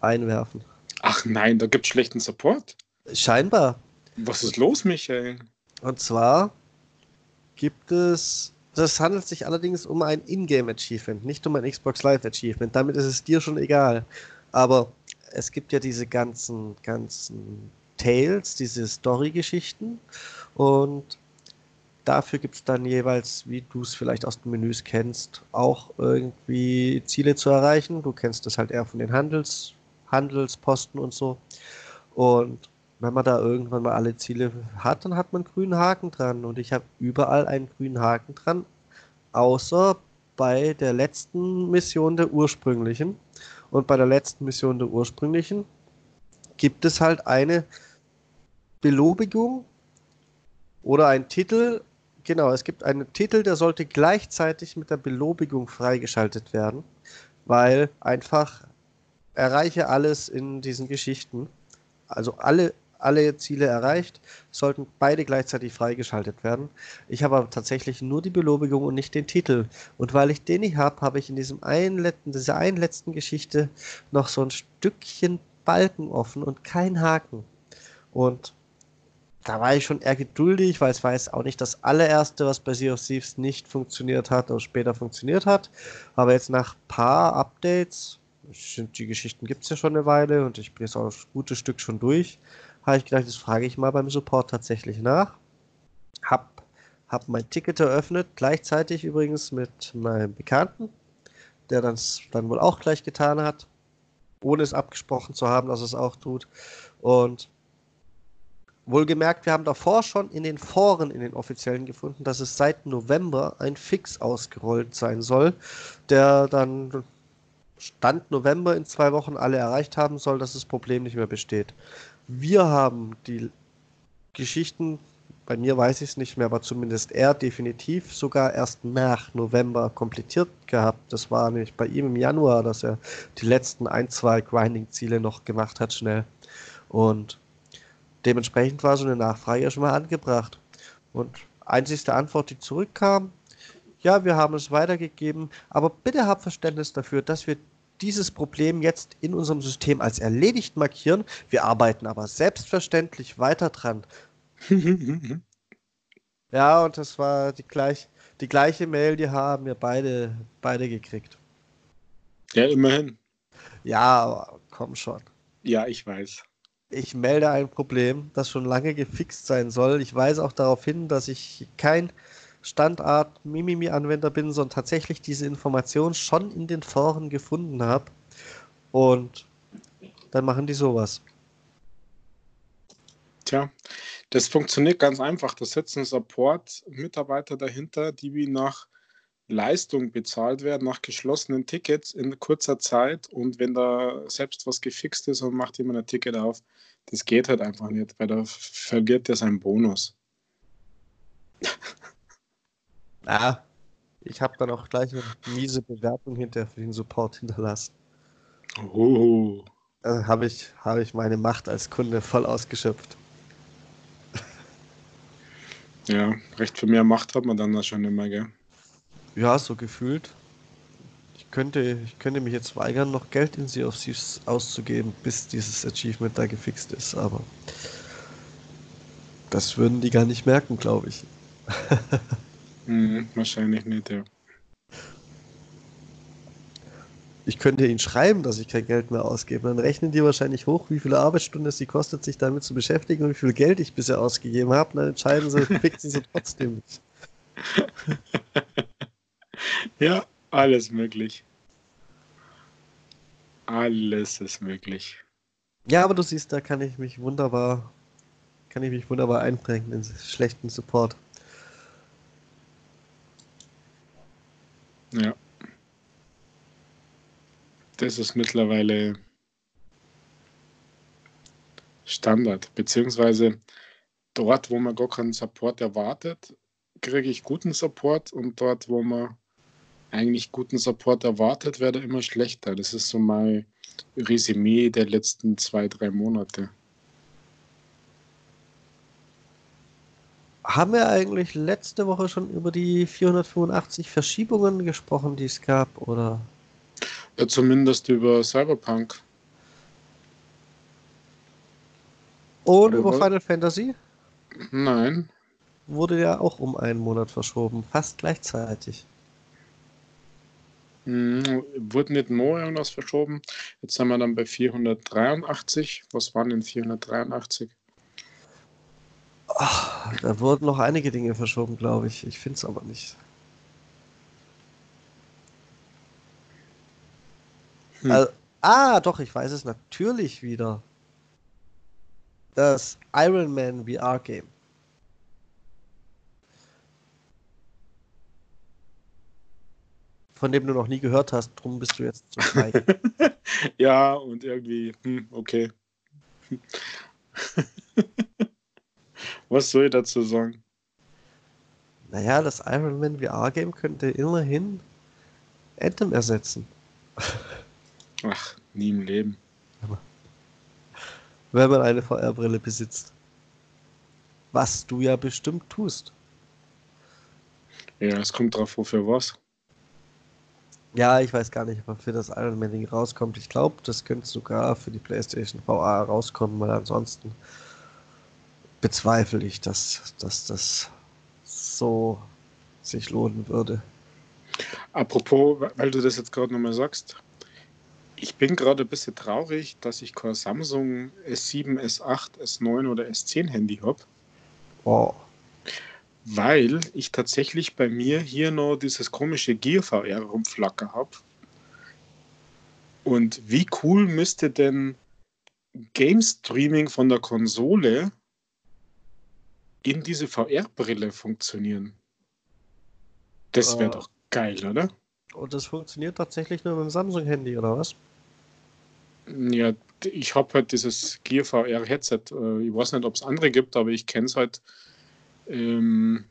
[SPEAKER 1] einwerfen.
[SPEAKER 2] Ach nein, da gibt es schlechten Support?
[SPEAKER 1] Scheinbar.
[SPEAKER 2] Was ist los, Michael?
[SPEAKER 1] Und zwar gibt es das handelt sich allerdings um ein Ingame-Achievement, nicht um ein Xbox Live-Achievement. Damit ist es dir schon egal. Aber es gibt ja diese ganzen, ganzen Tales, diese Story-Geschichten. Und dafür gibt es dann jeweils, wie du es vielleicht aus den Menüs kennst, auch irgendwie Ziele zu erreichen. Du kennst das halt eher von den Handels, Handelsposten und so. Und wenn man da irgendwann mal alle Ziele hat, dann hat man einen grünen Haken dran. Und ich habe überall einen grünen Haken dran, außer bei der letzten Mission der ursprünglichen. Und bei der letzten Mission der ursprünglichen gibt es halt eine Belobigung oder ein Titel. Genau, es gibt einen Titel, der sollte gleichzeitig mit der Belobigung freigeschaltet werden, weil einfach erreiche alles in diesen Geschichten. Also alle alle Ziele erreicht, sollten beide gleichzeitig freigeschaltet werden. Ich habe aber tatsächlich nur die Belobigung und nicht den Titel. Und weil ich den nicht habe, habe ich in diesem einen dieser einen letzten Geschichte noch so ein Stückchen Balken offen und kein Haken. Und da war ich schon eher geduldig, weil es war jetzt auch nicht das allererste, was bei Sea of Thieves nicht funktioniert hat oder später funktioniert hat. Aber jetzt nach paar Updates, die Geschichten gibt es ja schon eine Weile und ich bin jetzt auch ein gutes Stück schon durch, habe ich gedacht, das frage ich mal beim Support tatsächlich nach. Hab, hab mein Ticket eröffnet, gleichzeitig übrigens mit meinem Bekannten, der das dann wohl auch gleich getan hat, ohne es abgesprochen zu haben, dass es auch tut. Und wohlgemerkt, wir haben davor schon in den Foren, in den offiziellen gefunden, dass es seit November ein Fix ausgerollt sein soll, der dann Stand November in zwei Wochen alle erreicht haben soll, dass das Problem nicht mehr besteht. Wir haben die Geschichten, bei mir weiß ich es nicht mehr, aber zumindest er definitiv sogar erst nach November komplettiert gehabt. Das war nämlich bei ihm im Januar, dass er die letzten ein, zwei Grinding-Ziele noch gemacht hat, schnell. Und dementsprechend war so eine Nachfrage ja schon mal angebracht. Und einzigste Antwort, die zurückkam, ja, wir haben es weitergegeben, aber bitte habt Verständnis dafür, dass wir dieses Problem jetzt in unserem System als erledigt markieren. Wir arbeiten aber selbstverständlich weiter dran. ja, und das war die, gleich, die gleiche Mail, die haben wir beide, beide gekriegt.
[SPEAKER 2] Ja, immerhin.
[SPEAKER 1] Ja, komm schon.
[SPEAKER 2] Ja, ich weiß.
[SPEAKER 1] Ich melde ein Problem, das schon lange gefixt sein soll. Ich weise auch darauf hin, dass ich kein Standard Mimimi-Anwender bin, sondern tatsächlich diese Information schon in den Foren gefunden habe. Und dann machen die sowas.
[SPEAKER 2] Tja, das funktioniert ganz einfach. Da sitzen Support-Mitarbeiter dahinter, die wie nach Leistung bezahlt wird nach geschlossenen Tickets in kurzer Zeit und wenn da selbst was gefixt ist und macht jemand ein Ticket auf, das geht halt einfach nicht, weil da verliert er seinen Bonus.
[SPEAKER 1] Ah, ich habe dann auch gleich eine miese Bewertung hinterher für den Support hinterlassen.
[SPEAKER 2] Oh.
[SPEAKER 1] Also habe ich, hab ich meine Macht als Kunde voll ausgeschöpft.
[SPEAKER 2] Ja, recht viel mehr Macht hat man dann da schon immer, gell?
[SPEAKER 1] Ja, so gefühlt. Ich könnte, ich könnte mich jetzt weigern, noch Geld in sie auf sie auszugeben, bis dieses Achievement da gefixt ist, aber das würden die gar nicht merken, glaube ich.
[SPEAKER 2] hm, wahrscheinlich nicht, ja.
[SPEAKER 1] Ich könnte ihnen schreiben, dass ich kein Geld mehr ausgebe. Dann rechnen die wahrscheinlich hoch, wie viele Arbeitsstunden es sie kostet, sich damit zu beschäftigen und wie viel Geld ich bisher ausgegeben habe. Dann entscheiden sie, fixen sie trotzdem nicht.
[SPEAKER 2] ja, alles möglich. Alles ist möglich.
[SPEAKER 1] Ja, aber du siehst, da kann ich mich wunderbar, kann ich mich wunderbar einbringen in schlechten Support.
[SPEAKER 2] Ja. Das ist mittlerweile Standard, beziehungsweise dort, wo man gar keinen Support erwartet, kriege ich guten Support und dort, wo man eigentlich guten Support erwartet, werde immer schlechter. Das ist so mein Resümee der letzten zwei, drei Monate.
[SPEAKER 1] Haben wir eigentlich letzte Woche schon über die 485 Verschiebungen gesprochen, die es gab, oder?
[SPEAKER 2] Ja, zumindest über Cyberpunk.
[SPEAKER 1] Und über Final Fantasy?
[SPEAKER 2] Nein.
[SPEAKER 1] Wurde ja auch um einen Monat verschoben, fast gleichzeitig.
[SPEAKER 2] Hm, wurde nicht noch irgendwas verschoben. Jetzt sind wir dann bei 483. Was waren denn 483?
[SPEAKER 1] Ach, da wurden noch einige Dinge verschoben, glaube ich. Ich finde es aber nicht. Hm. Also, ah, doch, ich weiß es natürlich wieder. Das Iron Man VR Game. von dem du noch nie gehört hast. Drum bist du jetzt zu frei.
[SPEAKER 2] ja, und irgendwie, hm, okay. Was soll ich dazu sagen?
[SPEAKER 1] Naja, das Iron Man VR-Game könnte immerhin Anthem ersetzen.
[SPEAKER 2] Ach, nie im Leben.
[SPEAKER 1] Wenn man eine VR-Brille besitzt. Was du ja bestimmt tust.
[SPEAKER 2] Ja, es kommt drauf, wofür was.
[SPEAKER 1] Ja, ich weiß gar nicht, ob für das Iron Man Ding rauskommt. Ich glaube, das könnte sogar für die PlayStation VR rauskommen, weil ansonsten bezweifle ich, dass, dass das so sich lohnen würde.
[SPEAKER 2] Apropos, weil du das jetzt gerade nochmal sagst, ich bin gerade ein bisschen traurig, dass ich kein Samsung S7, S8, S9 oder S10 Handy habe.
[SPEAKER 1] Oh
[SPEAKER 2] weil ich tatsächlich bei mir hier noch dieses komische Gear VR rumflacker habe. Und wie cool müsste denn Game Streaming von der Konsole in diese VR-Brille funktionieren? Das wäre uh, doch geil, oder?
[SPEAKER 1] Und das funktioniert tatsächlich nur mit dem Samsung-Handy, oder was?
[SPEAKER 2] Ja, ich habe halt dieses Gear VR-Headset. Äh, ich weiß nicht, ob es andere gibt, aber ich kenne es halt ähm,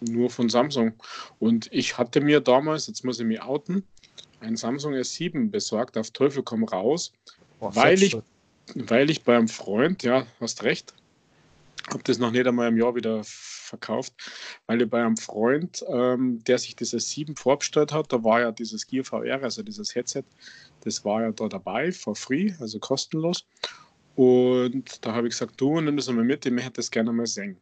[SPEAKER 2] nur von Samsung. Und ich hatte mir damals, jetzt muss ich mich outen, ein Samsung S7 besorgt, auf Teufel komm raus, Boah, weil, ich, weil ich beim Freund, ja, hast recht, habe das noch nicht einmal im Jahr wieder verkauft, weil ich bei einem Freund, ähm, der sich das S7 vorbestellt hat, da war ja dieses Gear VR, also dieses Headset, das war ja da dabei, for free, also kostenlos. Und da habe ich gesagt, du nimm das einmal mit, ich möchte das gerne mal sehen.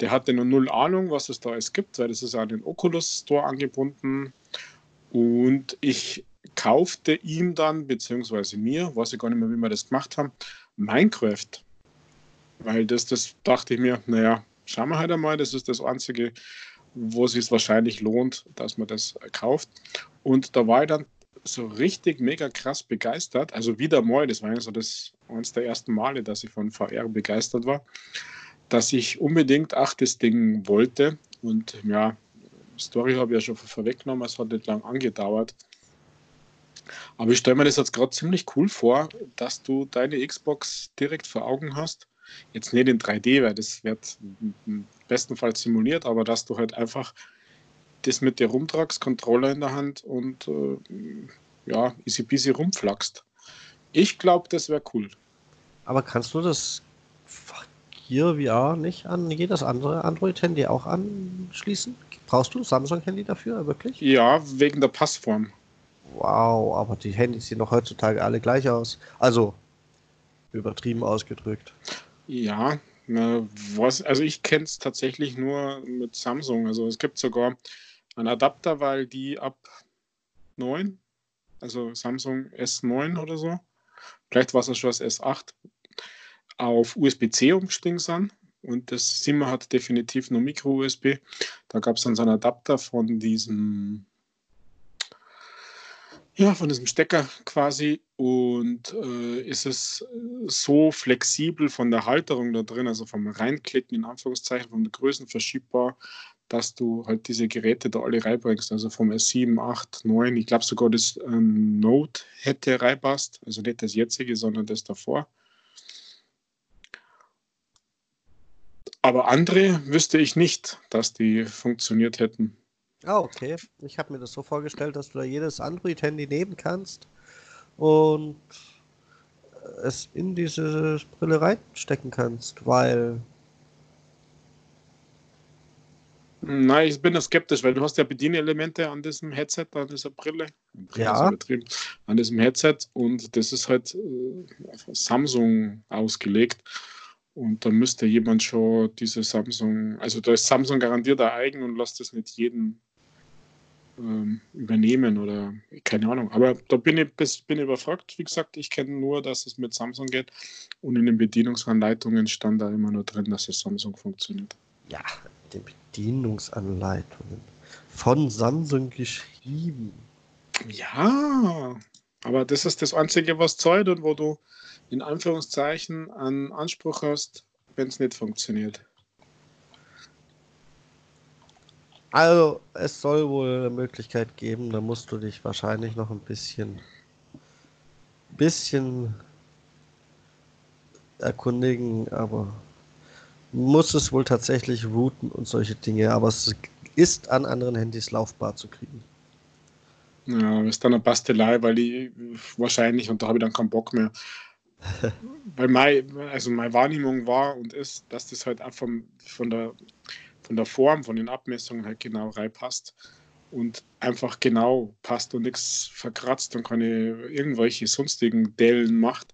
[SPEAKER 2] Der hatte noch null Ahnung, was es da alles gibt, weil das ist an den Oculus Store angebunden. Und ich kaufte ihm dann, beziehungsweise mir, weiß ich gar nicht mehr, wie wir das gemacht haben, Minecraft. Weil das, das dachte ich mir, naja, schauen wir halt einmal, das ist das Einzige, wo es sich wahrscheinlich lohnt, dass man das kauft. Und da war ich dann so richtig mega krass begeistert. Also wieder mal, das war ja so das eines der ersten Male, dass ich von VR begeistert war dass ich unbedingt ach, das Ding wollte. Und ja, Story habe ich ja schon vorweggenommen, es hat nicht lang angedauert. Aber ich stelle mir das jetzt gerade ziemlich cool vor, dass du deine Xbox direkt vor Augen hast. Jetzt nicht in 3D, weil das wird im besten Fall simuliert, aber dass du halt einfach das mit dir rumtragst, Controller in der Hand und äh, ja, easy peasy rumflackst. Ich glaube, das wäre cool.
[SPEAKER 1] Aber kannst du das Gear VR nicht an jedes andere Android-Handy auch anschließen? Brauchst du Samsung-Handy dafür, wirklich?
[SPEAKER 2] Ja, wegen der Passform.
[SPEAKER 1] Wow, aber die Handys sehen doch heutzutage alle gleich aus. Also, übertrieben ausgedrückt.
[SPEAKER 2] Ja, was, also ich kenne es tatsächlich nur mit Samsung. Also es gibt sogar einen Adapter, weil die ab 9, also Samsung S9 oder so, vielleicht war es schon das S8, auf USB-C umgestiegen sind. Und das Zimmer hat definitiv nur Micro-USB. Da gab es dann so einen Adapter von diesem ja, von diesem Stecker quasi. Und äh, ist es so flexibel von der Halterung da drin, also vom Reinklicken in Anführungszeichen, von der Größen verschiebbar, dass du halt diese Geräte da alle reinbringst. Also vom S7, 8, 9, ich glaube sogar das ähm, Note hätte reinpasst. Also nicht das jetzige, sondern das davor. Aber andere wüsste ich nicht, dass die funktioniert hätten.
[SPEAKER 1] Ah, okay. Ich habe mir das so vorgestellt, dass du da jedes Android-Handy nehmen kannst und es in diese Brille reinstecken kannst, weil.
[SPEAKER 2] Nein, ich bin da skeptisch, weil du hast ja Bedienelemente an diesem Headset, an dieser Brille.
[SPEAKER 1] Brille ja.
[SPEAKER 2] An diesem Headset und das ist halt äh, Samsung ausgelegt. Und da müsste jemand schon diese Samsung, also da ist Samsung garantiert eigen und lässt das nicht jeden ähm, übernehmen oder keine Ahnung. Aber da bin ich bin überfragt. Wie gesagt, ich kenne nur, dass es mit Samsung geht und in den Bedienungsanleitungen stand da immer nur drin, dass es Samsung funktioniert.
[SPEAKER 1] Ja, die Bedienungsanleitungen von Samsung geschrieben.
[SPEAKER 2] Ja, aber das ist das Einzige, was zahlt und wo du in Anführungszeichen einen Anspruch hast, wenn es nicht funktioniert.
[SPEAKER 1] Also, es soll wohl eine Möglichkeit geben, da musst du dich wahrscheinlich noch ein bisschen, bisschen erkundigen, aber muss es wohl tatsächlich routen und solche Dinge, aber es ist an anderen Handys laufbar zu kriegen.
[SPEAKER 2] Ja, ist dann eine Bastelei, weil ich wahrscheinlich, und da habe ich dann keinen Bock mehr. weil mein, also meine Wahrnehmung war und ist, dass das halt einfach von der von der Form, von den Abmessungen halt genau reinpasst und einfach genau passt und nichts verkratzt und keine irgendwelche sonstigen Dellen macht.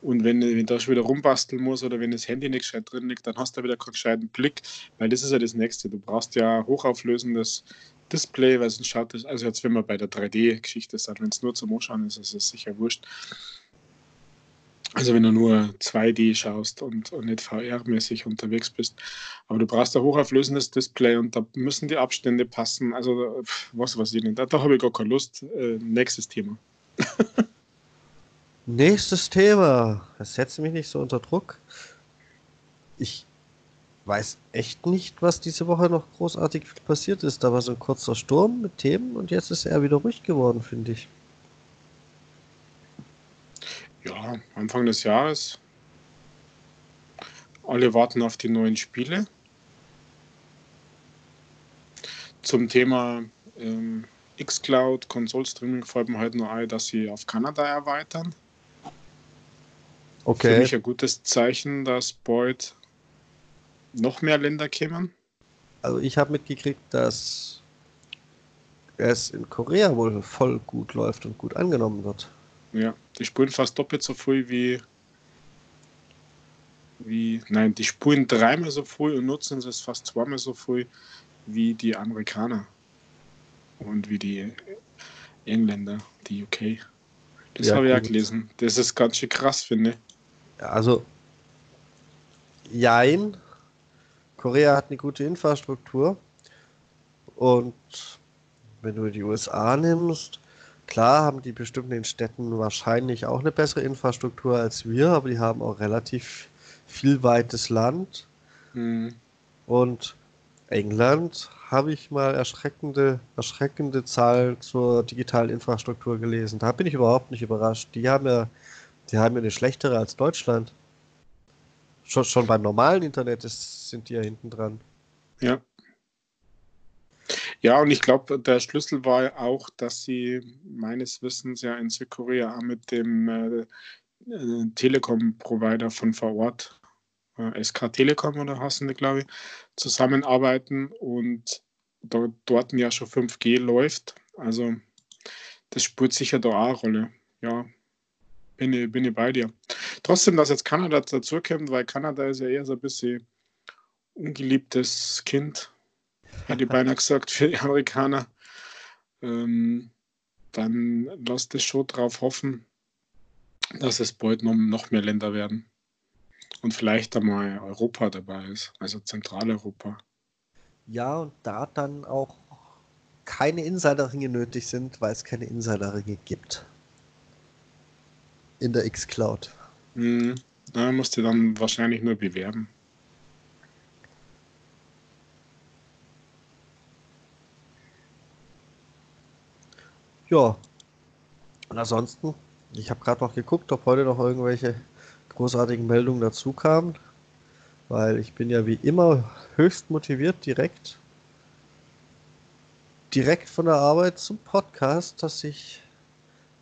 [SPEAKER 2] Und wenn, wenn schon wieder rumbasteln muss oder wenn das Handy nicht gescheit drin liegt, dann hast du wieder keinen gescheiten Blick, weil das ist ja das Nächste. Du brauchst ja hochauflösendes Display, weil sonst schaut das, also jetzt wenn wir bei der 3D-Geschichte sind, wenn es nur zum Anschauen ist, ist es sicher wurscht. Also wenn du nur 2D schaust und, und nicht VR-mäßig unterwegs bist. Aber du brauchst ein hochauflösendes Display und da müssen die Abstände passen. Also was weiß ich nicht. Da, da habe ich gar keine Lust. Äh, nächstes Thema.
[SPEAKER 1] Nächstes Thema. Das setzt mich nicht so unter Druck. Ich weiß echt nicht, was diese Woche noch großartig passiert ist. Da war so ein kurzer Sturm mit Themen und jetzt ist er wieder ruhig geworden, finde ich.
[SPEAKER 2] Ja, Anfang des Jahres. Alle warten auf die neuen Spiele. Zum Thema ähm, Xcloud, Console-Streaming fällt mir halt nur ein, dass sie auf Kanada erweitern. Okay. Für mich ein gutes Zeichen, dass bald noch mehr Länder kämen.
[SPEAKER 1] Also ich habe mitgekriegt, dass es in Korea wohl voll gut läuft und gut angenommen wird.
[SPEAKER 2] Ja, die spulen fast doppelt so früh wie. wie nein, die spulen dreimal so früh und nutzen es fast zweimal so früh wie die Amerikaner. Und wie die Engländer, die UK. Das ja, habe ich auch gelesen. Das ist ganz schön krass, finde ich.
[SPEAKER 1] Also, jein. Korea hat eine gute Infrastruktur. Und wenn du die USA nimmst, Klar haben die bestimmt in Städten wahrscheinlich auch eine bessere Infrastruktur als wir, aber die haben auch relativ viel weites Land. Mhm. Und England habe ich mal erschreckende, erschreckende Zahlen zur digitalen Infrastruktur gelesen. Da bin ich überhaupt nicht überrascht. Die haben ja, die haben ja eine schlechtere als Deutschland. Schon, schon beim normalen Internet ist, sind die ja hinten dran.
[SPEAKER 2] Ja. Ja, und ich glaube, der Schlüssel war auch, dass sie meines Wissens ja in Südkorea mit dem äh, äh, Telekom-Provider von vor Ort, äh, SK Telekom oder heißen die, glaube ich, zusammenarbeiten und dort, dort ja schon 5G läuft. Also das spielt sicher da auch eine Rolle. Ja, bin ich, bin ich bei dir. Trotzdem, dass jetzt Kanada dazukommt, weil Kanada ist ja eher so ein bisschen ungeliebtes Kind, hätte ich beinahe gesagt, für die Amerikaner. Ähm, dann lasst es schon darauf hoffen, dass es bald noch, noch mehr Länder werden. Und vielleicht einmal Europa dabei ist, also Zentraleuropa.
[SPEAKER 1] Ja, und da dann auch keine Insiderringe nötig sind, weil es keine Insiderringe gibt. In der X-Cloud.
[SPEAKER 2] Hm, da musst du dann wahrscheinlich nur bewerben.
[SPEAKER 1] Ja. Und ansonsten, ich habe gerade noch geguckt, ob heute noch irgendwelche großartigen Meldungen dazu kamen, weil ich bin ja wie immer höchst motiviert direkt direkt von der Arbeit zum Podcast, dass ich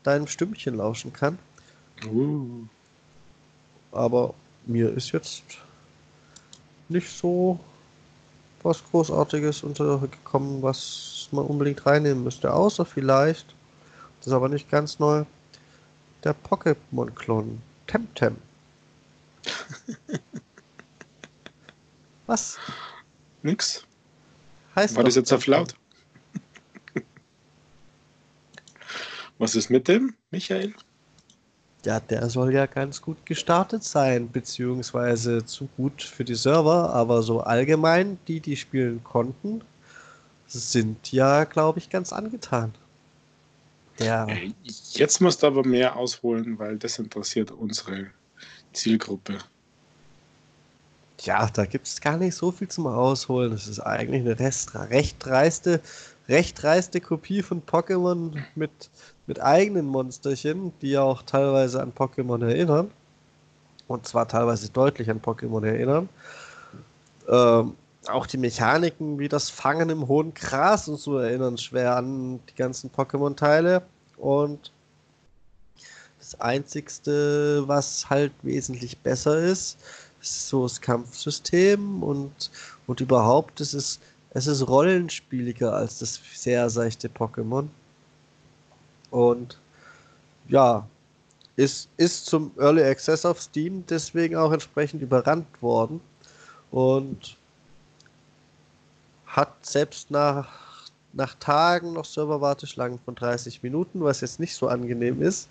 [SPEAKER 1] deinem Stimmchen lauschen kann. Uh. Aber mir ist jetzt nicht so was Großartiges untergekommen, was man unbedingt reinnehmen müsste, außer vielleicht, das ist aber nicht ganz neu, der Pokémon-Klon Temtem. Was?
[SPEAKER 2] Nix. Heißt War das jetzt auf laut? Was ist mit dem, Michael?
[SPEAKER 1] Ja, der soll ja ganz gut gestartet sein, beziehungsweise zu gut für die Server, aber so allgemein, die, die spielen konnten, sind ja, glaube ich, ganz angetan.
[SPEAKER 2] Ja. Jetzt musst du aber mehr ausholen, weil das interessiert unsere Zielgruppe.
[SPEAKER 1] Ja, da gibt es gar nicht so viel zum Ausholen. Das ist eigentlich eine Rest, recht dreiste, recht dreiste Kopie von Pokémon mit, mit eigenen Monsterchen, die ja auch teilweise an Pokémon erinnern. Und zwar teilweise deutlich an Pokémon erinnern. Ähm, auch die Mechaniken wie das Fangen im hohen Gras und so erinnern schwer an die ganzen Pokémon-Teile. Und das Einzigste, was halt wesentlich besser ist, ist so das Kampfsystem und, und überhaupt ist es, es ist rollenspieliger als das sehr seichte Pokémon. Und ja, ist, ist zum Early Access auf Steam deswegen auch entsprechend überrannt worden. Und hat selbst nach, nach Tagen noch Serverwarteschlangen von 30 Minuten, was jetzt nicht so angenehm ist.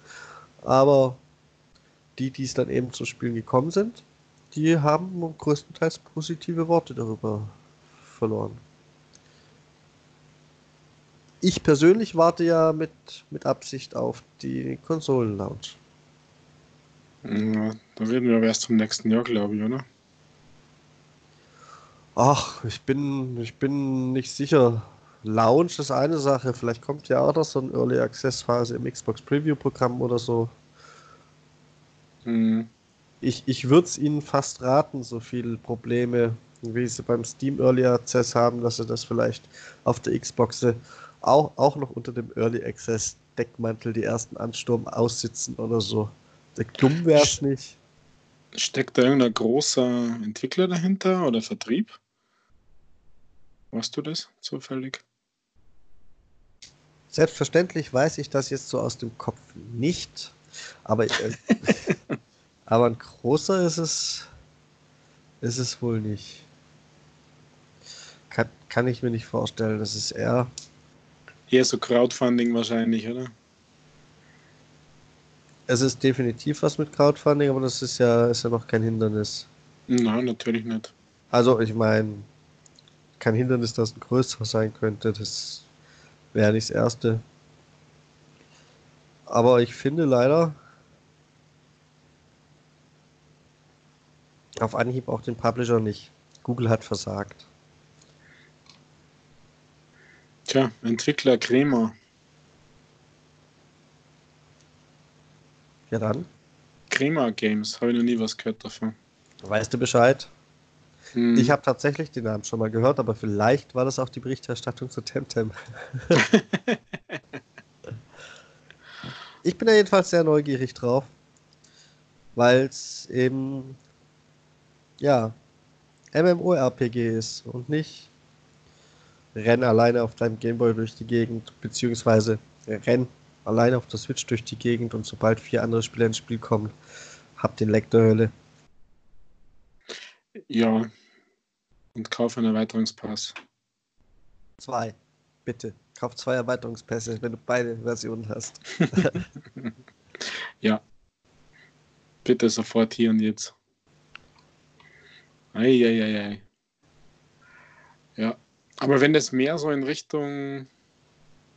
[SPEAKER 1] Aber die, die es dann eben zu Spielen gekommen sind, die haben größtenteils positive Worte darüber verloren. Ich persönlich warte ja mit, mit Absicht auf die Konsolen-Launch.
[SPEAKER 2] Ja, da reden wir aber erst zum nächsten Jahr, glaube ich, oder?
[SPEAKER 1] Ach, ich bin, ich bin nicht sicher. Launch ist eine Sache. Vielleicht kommt ja auch noch so eine Early Access Phase im Xbox Preview Programm oder so. Mhm. Ich, ich würde es Ihnen fast raten, so viele Probleme, wie Sie beim Steam Early Access haben, dass Sie das vielleicht auf der Xbox auch, auch noch unter dem Early Access Deckmantel die ersten Ansturm aussitzen oder so. Dumm wäre es nicht.
[SPEAKER 2] Steckt da irgendein großer Entwickler dahinter oder Vertrieb? Weißt du das zufällig?
[SPEAKER 1] Selbstverständlich weiß ich das jetzt so aus dem Kopf nicht, aber, äh, aber ein großer ist es, ist es wohl nicht. Kann, kann ich mir nicht vorstellen. Das ist eher.
[SPEAKER 2] Eher so Crowdfunding wahrscheinlich, oder?
[SPEAKER 1] Es ist definitiv was mit Crowdfunding, aber das ist ja, ist ja noch kein Hindernis.
[SPEAKER 2] Nein, natürlich nicht.
[SPEAKER 1] Also, ich meine, kein Hindernis, das ein größer sein könnte. Das wäre nicht das erste. Aber ich finde leider auf Anhieb auch den Publisher nicht. Google hat versagt.
[SPEAKER 2] Tja, Entwickler Kremer.
[SPEAKER 1] Ja dann.
[SPEAKER 2] Kremer Games, habe ich noch nie was gehört davon.
[SPEAKER 1] Weißt du Bescheid?
[SPEAKER 2] Hm.
[SPEAKER 1] Ich habe tatsächlich den Namen schon mal gehört, aber vielleicht war das auch die Berichterstattung zu Temtem. ich bin da jedenfalls sehr neugierig drauf, weil es eben ja MMORPG ist und nicht Renn alleine auf deinem Gameboy durch die Gegend, beziehungsweise Renn alleine auf der Switch durch die Gegend und sobald vier andere Spieler ins Spiel kommen, hab den Leck der Hölle.
[SPEAKER 2] Ja. Und kauf einen Erweiterungspass.
[SPEAKER 1] Zwei. Bitte. Kauf zwei Erweiterungspässe, wenn du beide Versionen hast.
[SPEAKER 2] ja. Bitte sofort hier und jetzt. Eieiei. Ja. Aber wenn das mehr so in Richtung,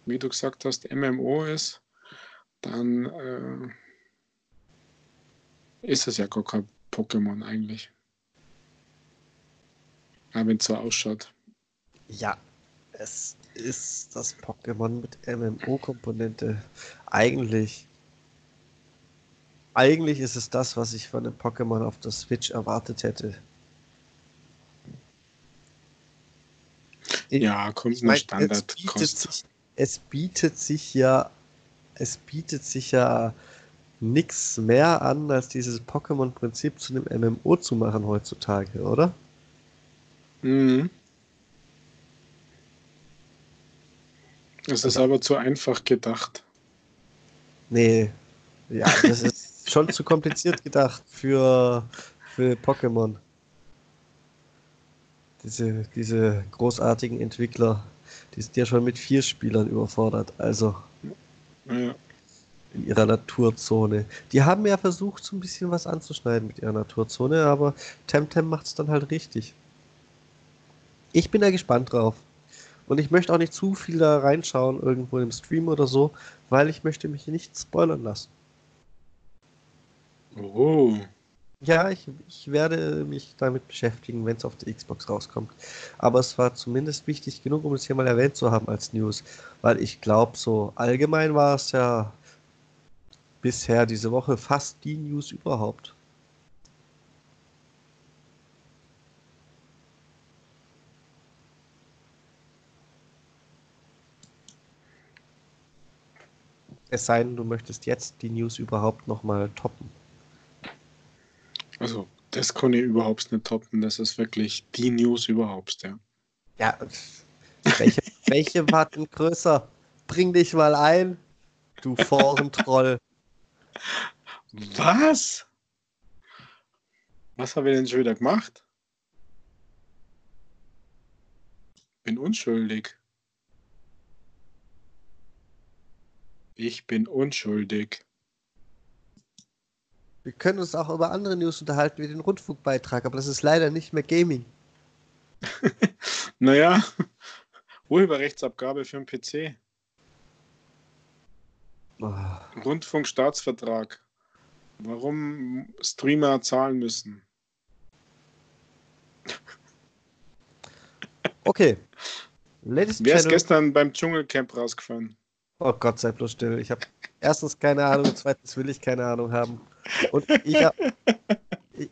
[SPEAKER 2] wie du gesagt hast, MMO ist, dann äh, ist es ja gar kein Pokémon eigentlich. Aber wenn es so ausschaut.
[SPEAKER 1] Ja, es ist das Pokémon mit MMO-Komponente. Eigentlich. Eigentlich ist es das, was ich von einem Pokémon auf der Switch erwartet hätte.
[SPEAKER 2] Ja, kommt
[SPEAKER 1] Ich
[SPEAKER 2] ein Standard.
[SPEAKER 1] es, bietet sich, es bietet sich ja, es bietet sich ja nichts mehr an, als dieses Pokémon-Prinzip zu einem MMO zu machen heutzutage, oder?
[SPEAKER 2] Mhm. Es ist aber zu einfach gedacht.
[SPEAKER 1] Nee, ja, das ist schon zu kompliziert gedacht für, für Pokémon. Diese, diese großartigen Entwickler, die sind ja schon mit vier Spielern überfordert, also
[SPEAKER 2] Ja.
[SPEAKER 1] in ihrer Naturzone. Die haben ja versucht, so ein bisschen was anzuschneiden mit ihrer Naturzone, aber Temtem macht es dann halt richtig. Ich bin da gespannt drauf. Und ich möchte auch nicht zu viel da reinschauen, irgendwo im Stream oder so, weil ich möchte mich nicht spoilern lassen.
[SPEAKER 2] Oh.
[SPEAKER 1] Ja, ich, ich werde mich damit beschäftigen, wenn es auf der Xbox rauskommt. Aber es war zumindest wichtig genug, um es hier mal erwähnt zu haben als News. Weil ich glaube, so allgemein war es ja bisher diese Woche fast die News überhaupt. Es sei denn, du möchtest jetzt die News überhaupt nochmal toppen.
[SPEAKER 2] Also, das kann ich überhaupt nicht toppen. Das ist wirklich die News überhaupt, ja.
[SPEAKER 1] Ja, welche, welche war denn größer? Bring dich mal ein, du Forentroll.
[SPEAKER 2] Was? Was habe ich denn schon wieder gemacht? Bin unschuldig. Ich bin unschuldig.
[SPEAKER 1] Wir können uns auch über andere News unterhalten, wie den Rundfunkbeitrag, aber das ist leider nicht mehr Gaming.
[SPEAKER 2] Naja, Urheberrechtsabgabe für den PC.
[SPEAKER 1] Oh,
[SPEAKER 2] Rundfunkstaatsvertrag. Warum Streamer zahlen müssen.
[SPEAKER 1] Okay. Ladies
[SPEAKER 2] Wer ist gestern beim Dschungelcamp rausgefahren?
[SPEAKER 1] Oh Gott, sei bloß still. Ich habe erstens keine Ahnung, zweitens will ich keine Ahnung haben. Und ich, hab,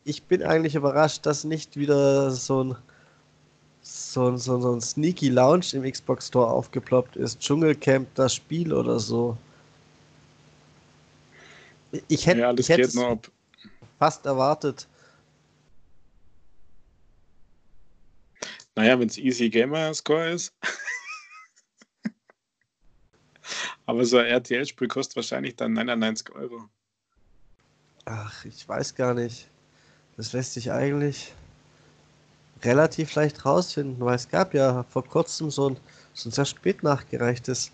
[SPEAKER 1] ich bin eigentlich überrascht, dass nicht wieder so ein, so ein, so ein, so ein Sneaky Lounge im Xbox Store aufgeploppt ist. Dschungelcamp, das Spiel oder so. Ich hätte,
[SPEAKER 2] Ja,
[SPEAKER 1] ich es
[SPEAKER 2] ab.
[SPEAKER 1] fast erwartet.
[SPEAKER 2] Naja, wenn es Easy Gamer Score ist. Aber so ein RTL-Spiel kostet wahrscheinlich dann 99 Euro.
[SPEAKER 1] Ach, ich weiß gar nicht. Das lässt sich eigentlich relativ leicht rausfinden, weil es gab ja vor kurzem so ein, so ein sehr spät nachgereichtes,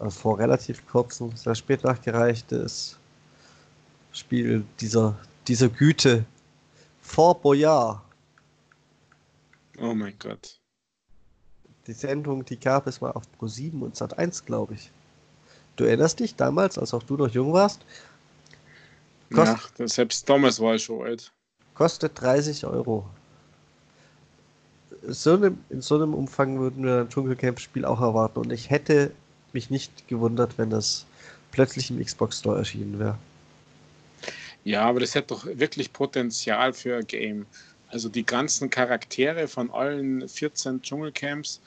[SPEAKER 1] äh, vor relativ kurzem, sehr spät nachgereichtes Spiel dieser, dieser Güte. Fort Boyard.
[SPEAKER 2] Oh mein Gott.
[SPEAKER 1] Die Sendung, die gab es mal auf Pro7 und Sat1, glaube ich. Du erinnerst dich damals, als auch du noch jung warst? Kost-
[SPEAKER 2] Ja, selbst Thomas war schon alt.
[SPEAKER 1] Kostet 30 Euro. so einem, in so einem Umfang würden wir ein Dschungelcamp-Spiel auch erwarten. Und ich hätte mich nicht gewundert, wenn das plötzlich im Xbox Store erschienen wäre.
[SPEAKER 2] Ja, aber das hätte doch wirklich Potenzial für ein Game. Also die ganzen Charaktere von allen 14 Dschungelcamps,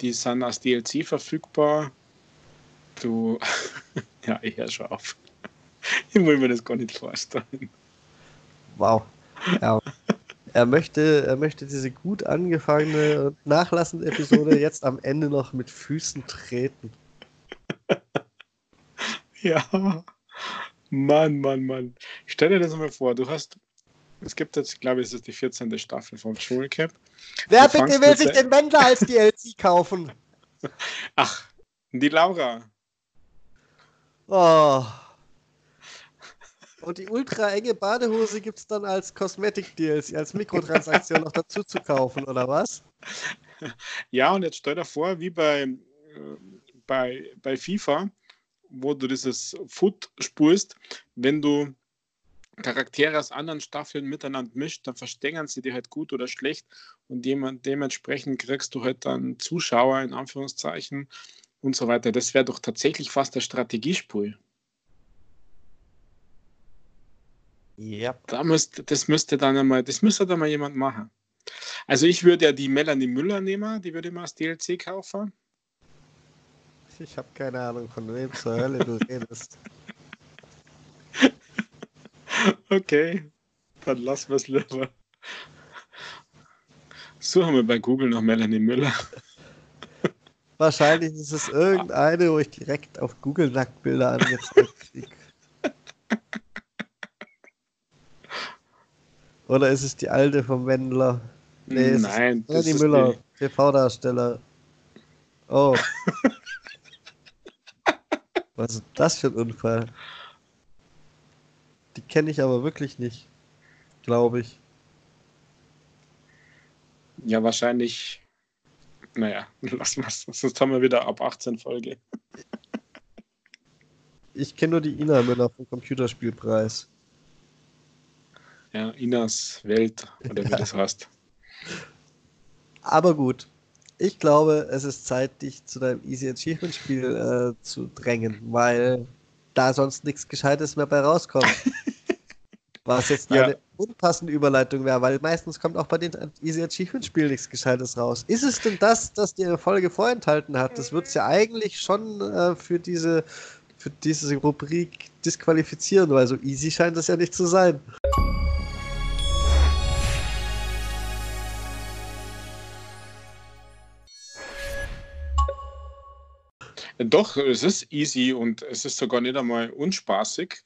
[SPEAKER 2] die sind als DLC verfügbar. Du, ja, ich schon auf. Ich will mir das gar nicht vorstellen.
[SPEAKER 1] Wow. Ja. Er möchte, er möchte diese gut angefangene und nachlassende Episode jetzt am Ende noch mit Füßen treten.
[SPEAKER 2] Ja. Mann, Mann, Mann. Stell dir das mal vor, du hast, es gibt jetzt, glaube ich, es ist die 14. Staffel vom Dschungelcamp.
[SPEAKER 1] Wer du bitte will sich den Wendler als DLC kaufen?
[SPEAKER 2] Ach, die Laura.
[SPEAKER 1] Oh. Und die ultra enge Badehose gibt es dann als Kosmetik-DLC, als Mikrotransaktion noch dazu zu kaufen, oder was?
[SPEAKER 2] Ja, und jetzt stell dir vor, wie bei, äh, bei, bei FIFA, wo du dieses Foot spurst, wenn du Charaktere aus anderen Staffeln miteinander mischt, dann verstängern sie dir halt gut oder schlecht und dementsprechend kriegst du halt dann Zuschauer in Anführungszeichen und so weiter. Das wäre doch tatsächlich fast der Strategiespiel. Ja. Da müsst, das müsste dann einmal, das müsste dann mal jemand machen. Also ich würde ja die Melanie Müller nehmen, die würde ich mal als DLC kaufen.
[SPEAKER 1] Ich habe keine Ahnung, von wem zur Hölle du redest.
[SPEAKER 2] Okay, dann lassen wir es lieber. So haben wir bei Google noch Melanie Müller.
[SPEAKER 1] Wahrscheinlich ist es irgendeine, wo ich direkt auf Google Nacktbilder angezeigt kriege. Oder ist es die alte vom Wendler?
[SPEAKER 2] Nee, Nein,
[SPEAKER 1] das ist Müller, TV-Darsteller. Oh. Was ist das für ein Unfall? Die kenne ich aber wirklich nicht, glaube ich.
[SPEAKER 2] Ja, wahrscheinlich. Naja, lassen wir es. Sonst haben wir wieder ab 18 Folge.
[SPEAKER 1] Ich kenne nur die Ina Müller vom Computerspielpreis.
[SPEAKER 2] Ja, Inas Welt, oder wie ja. das heißt.
[SPEAKER 1] Aber gut. Ich glaube, es ist Zeit, dich zu deinem Easy Achievement Spiel äh, zu drängen, weil da sonst nichts Gescheites mehr bei rauskommt. Was jetzt ja. eine unpassende Überleitung wäre, weil meistens kommt auch bei den Easy Achievement Spielen nichts Gescheites raus. Ist es denn das, das die Folge vorenthalten hat? Das wird es ja eigentlich schon äh, für diese für diese Rubrik disqualifizieren, weil so easy scheint es ja nicht zu sein.
[SPEAKER 2] Doch, es ist easy und es ist sogar nicht einmal unspaßig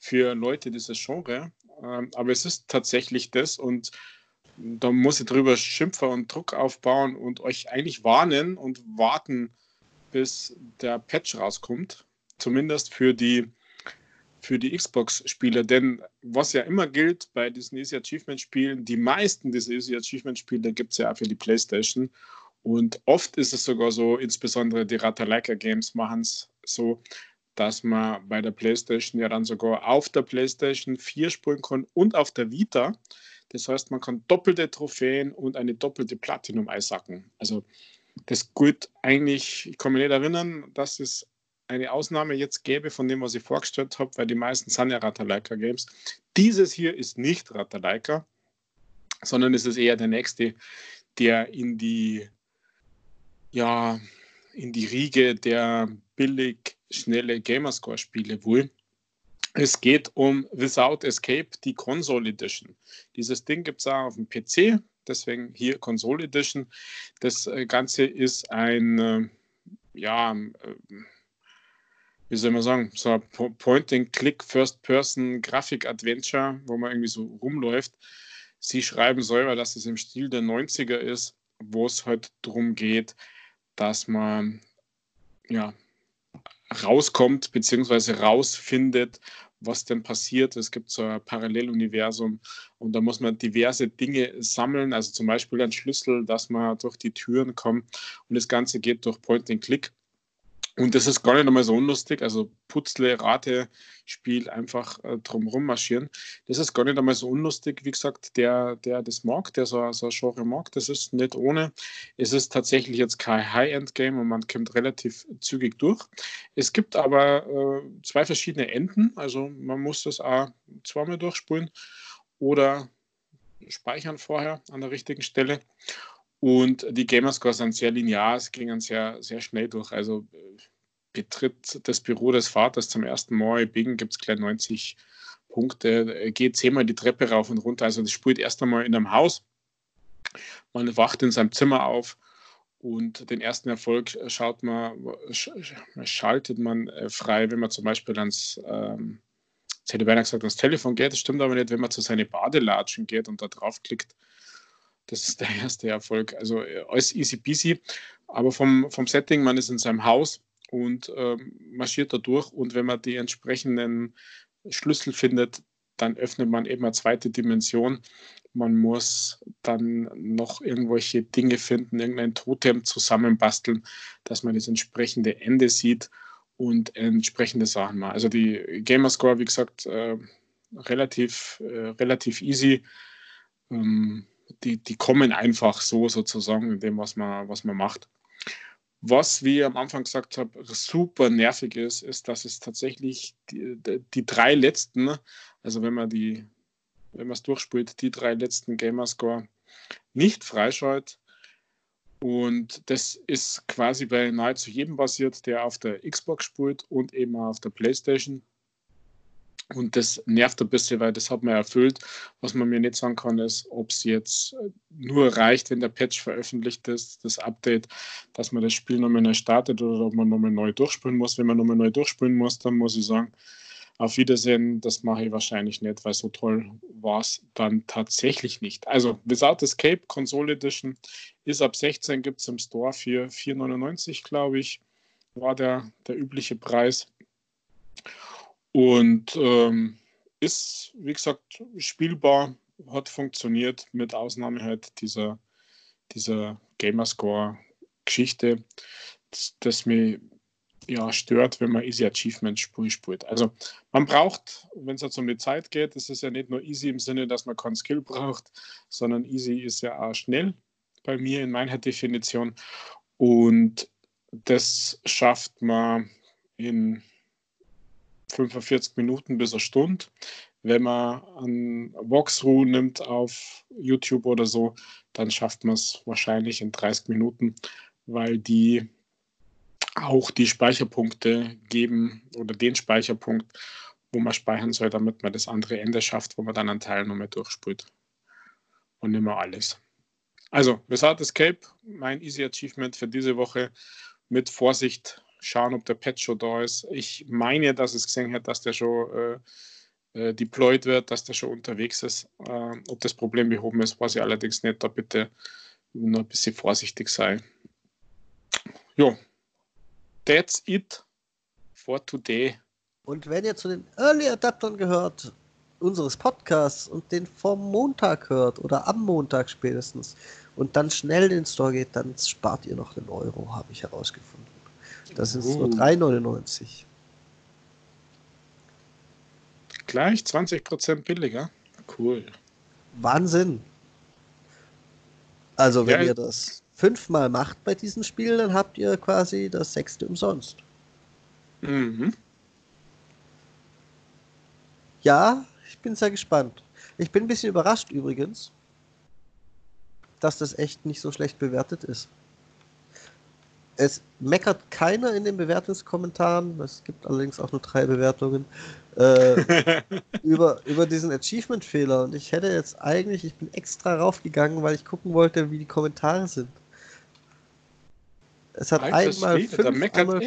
[SPEAKER 2] für Leute dieses Genre. Ähm, aber es ist tatsächlich das und da muss ich drüber schimpfen und Druck aufbauen und euch eigentlich warnen und warten, bis der Patch rauskommt. Zumindest für die, für die Xbox-Spieler. Denn was ja immer gilt bei diesen Easy Achievement-Spielen, die meisten dieser Easy Achievement-Spiele gibt es ja auch für die PlayStation. Und oft ist es sogar so, insbesondere die Ratalaika Games machen es so, dass man bei der PlayStation ja dann sogar auf der PlayStation 4 spulen kann und auf der Vita. Das heißt, man kann doppelte Trophäen und eine doppelte Platinum einsacken. Also das gilt eigentlich, ich kann mich nicht erinnern, dass es eine Ausnahme jetzt gäbe von dem, was ich vorgestellt habe, weil die meisten sind ja Ratalaika Games. Dieses hier ist nicht Ratalaika, sondern es ist eher der nächste, der in die ja, in die Riege der billig schnelle Gamerscore-Spiele wohl. Es geht um Without Escape, die Console Edition. Dieses Ding gibt es auch auf dem PC, deswegen hier Console Edition. Das äh, Ganze ist ein, äh, ja, äh, wie soll man sagen, so ein Point-and-Click First-Person-Grafik-Adventure, wo man irgendwie so rumläuft. Sie schreiben selber, dass es im Stil der 90er ist, wo es halt darum geht, dass man ja, rauskommt bzw. rausfindet, was denn passiert. Es gibt so ein Paralleluniversum und da muss man diverse Dinge sammeln, also zum Beispiel ein Schlüssel, dass man durch die Türen kommt und das Ganze geht durch Point and Click. Und das ist gar nicht einmal so unlustig. Also Putzle, Rate, Spiel einfach äh, drumherum marschieren. Das ist gar nicht einmal so unlustig. Wie gesagt, der, der das mag, der so, so ein Genre mag, das ist nicht ohne. Es ist tatsächlich jetzt kein High-End-Game und man kommt relativ zügig durch. Es gibt aber äh, zwei verschiedene Enden. Also man muss das auch zweimal durchspulen oder speichern vorher an der richtigen Stelle. Und die Gamerscore sind sehr linear, es gingen sehr, sehr schnell durch. Also äh, betritt das Büro des Vaters zum ersten Mal, biegen gibt es gleich 90 Punkte, äh, geht zehnmal die Treppe rauf und runter. Also das spielt erst einmal in einem Haus. Man wacht in seinem Zimmer auf und den ersten Erfolg schaut man, schaltet man äh, frei, wenn man zum Beispiel ans, ähm, jetzt hätte ich gesagt, ans Telefon geht. Das stimmt aber nicht, wenn man zu seinen Badelatschen geht und da draufklickt das ist der erste Erfolg. Also äh, alles easy peasy. Aber vom, vom Setting, man ist in seinem Haus und ähm, marschiert da durch. Und wenn man die entsprechenden Schlüssel findet, dann öffnet man eben eine zweite Dimension. Man muss dann noch irgendwelche Dinge finden, irgendein Totem zusammenbasteln, dass man das entsprechende Ende sieht und entsprechende Sachen macht. Also die Gamerscore, wie gesagt, äh, relativ, äh, relativ easy. Ähm, die, die kommen einfach so sozusagen in dem, was man, was man macht. Was, wie ich am Anfang gesagt habe, super nervig ist, ist, dass es tatsächlich die, die drei letzten, also wenn man die, wenn man es durchspielt, die drei letzten Gamerscore nicht freischaltet. Und das ist quasi bei nahezu jedem basiert, der auf der Xbox spielt und eben auf der PlayStation. Und das nervt ein bisschen, weil das hat man erfüllt. Was man mir nicht sagen kann, ist, ob es jetzt nur reicht, wenn der Patch veröffentlicht ist, das Update, dass man das Spiel nochmal neu startet oder ob man nochmal neu durchspielen muss. Wenn man nochmal neu durchspielen muss, dann muss ich sagen, auf Wiedersehen, das mache ich wahrscheinlich nicht, weil so toll war es dann tatsächlich nicht. Also Without Escape Console Edition ist ab 16, gibt es im Store für 4,99, glaube ich, war der, der übliche Preis. Und ähm, ist, wie gesagt, spielbar, hat funktioniert, mit Ausnahme halt dieser, dieser Gamerscore-Geschichte, das, das mich ja, stört, wenn man Easy Achievement Spiel spielt. Also man braucht, wenn es jetzt um die Zeit geht, ist es ja nicht nur easy im Sinne, dass man keinen Skill braucht, sondern easy ist ja auch schnell bei mir in meiner Definition. Und das schafft man in 45 Minuten bis eine Stunde. Wenn man ein Walkthrough nimmt auf YouTube oder so, dann schafft man es wahrscheinlich in 30 Minuten, weil die auch die Speicherpunkte geben oder den Speicherpunkt, wo man speichern soll, damit man das andere Ende schafft, wo man dann einen Teil nochmal durchspült. Und nicht mehr alles. Also, Without Escape, mein Easy Achievement für diese Woche mit Vorsicht schauen, ob der Patch schon da ist. Ich meine, dass es gesehen hat, dass der schon äh, äh, deployed wird, dass der schon unterwegs ist. Äh, ob das Problem behoben ist, weiß ich allerdings nicht. Da bitte nur ein bisschen vorsichtig sein. Jo, that's it for today.
[SPEAKER 1] Und wenn ihr zu den Early Adaptern gehört, unseres Podcasts und den vom Montag hört oder am Montag spätestens und dann schnell in den Store geht, dann spart ihr noch einen Euro, habe ich herausgefunden. Das ist nur 3,99.
[SPEAKER 2] Gleich 20% billiger. Cool.
[SPEAKER 1] Wahnsinn. Also wenn ja, ihr das fünfmal macht bei diesem Spiel, dann habt ihr quasi das sechste umsonst. Mhm. Ja, ich bin sehr gespannt. Ich bin ein bisschen überrascht übrigens, dass das echt nicht so schlecht bewertet ist es meckert keiner in den Bewertungskommentaren, es gibt allerdings auch nur drei Bewertungen, äh, über, über diesen Achievement-Fehler. Und ich hätte jetzt eigentlich, ich bin extra raufgegangen, weil ich gucken wollte, wie die Kommentare sind. Es hat Alter, einmal fünf, einmal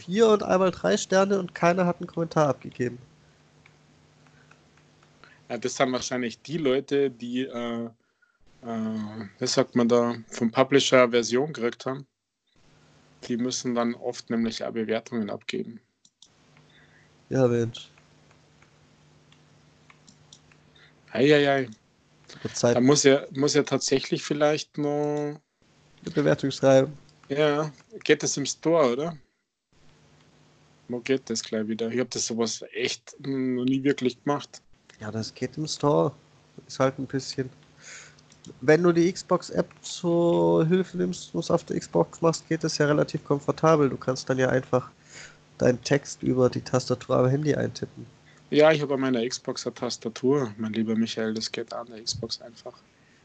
[SPEAKER 1] vier und einmal drei Sterne und keiner hat einen Kommentar abgegeben.
[SPEAKER 2] Ja, das haben wahrscheinlich die Leute, die, äh, äh, was sagt man da, vom Publisher Version gekriegt haben. Die müssen dann oft nämlich auch Bewertungen abgeben.
[SPEAKER 1] Ja, Mensch.
[SPEAKER 2] Eieiei. Da muss ja, muss ja tatsächlich vielleicht noch.
[SPEAKER 1] Eine Bewertung schreiben.
[SPEAKER 2] Ja, geht das im Store, oder? wo geht das gleich wieder? Ich habe das sowas echt noch nie wirklich gemacht.
[SPEAKER 1] Ja, das geht im Store. Ist halt ein bisschen. Wenn du die Xbox-App zur Hilfe nimmst und es auf der Xbox machst, geht es ja relativ komfortabel. Du kannst dann ja einfach deinen Text über die Tastatur am Handy eintippen.
[SPEAKER 2] Ja, ich habe an meiner Xbox eine Tastatur, mein lieber Michael, das geht an der Xbox einfach.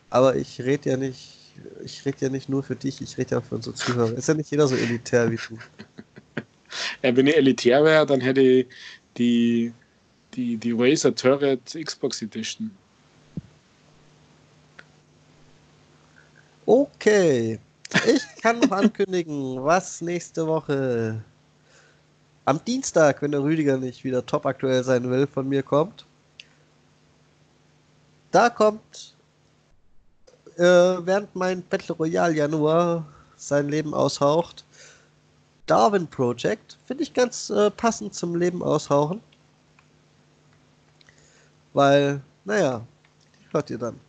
[SPEAKER 1] Aber ich rede ja nicht, ich rede ja nicht nur für dich, ich rede ja für unsere Zuhörer. Ist ja nicht jeder so elitär wie du.
[SPEAKER 2] ja, wenn ich elitär wäre, dann hätte ich die, die, die Razer Turret Xbox Edition.
[SPEAKER 1] Okay. Ich kann noch ankündigen, was nächste Woche am Dienstag, wenn der Rüdiger nicht wieder top aktuell sein will, von mir kommt. Da kommt, äh, während mein Battle Royale Januar sein Leben aushaucht, Darwin Project. Finde ich ganz äh, passend zum Leben aushauchen. Weil, naja, hört ihr dann.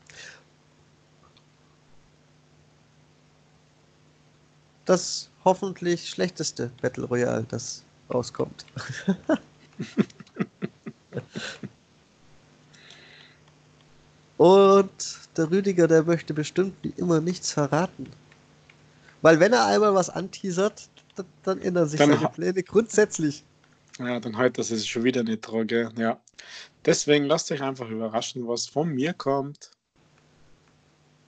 [SPEAKER 1] Das hoffentlich schlechteste Battle Royale, das rauskommt. Und der Rüdiger, der möchte bestimmt wie immer nichts verraten. Weil wenn er einmal was anteasert, dann, ändern sich dann seine Pläne grundsätzlich.
[SPEAKER 2] Ja, dann heute das ist schon wieder nicht trage. Ja. Deswegen lasst euch einfach überraschen, was von mir kommt.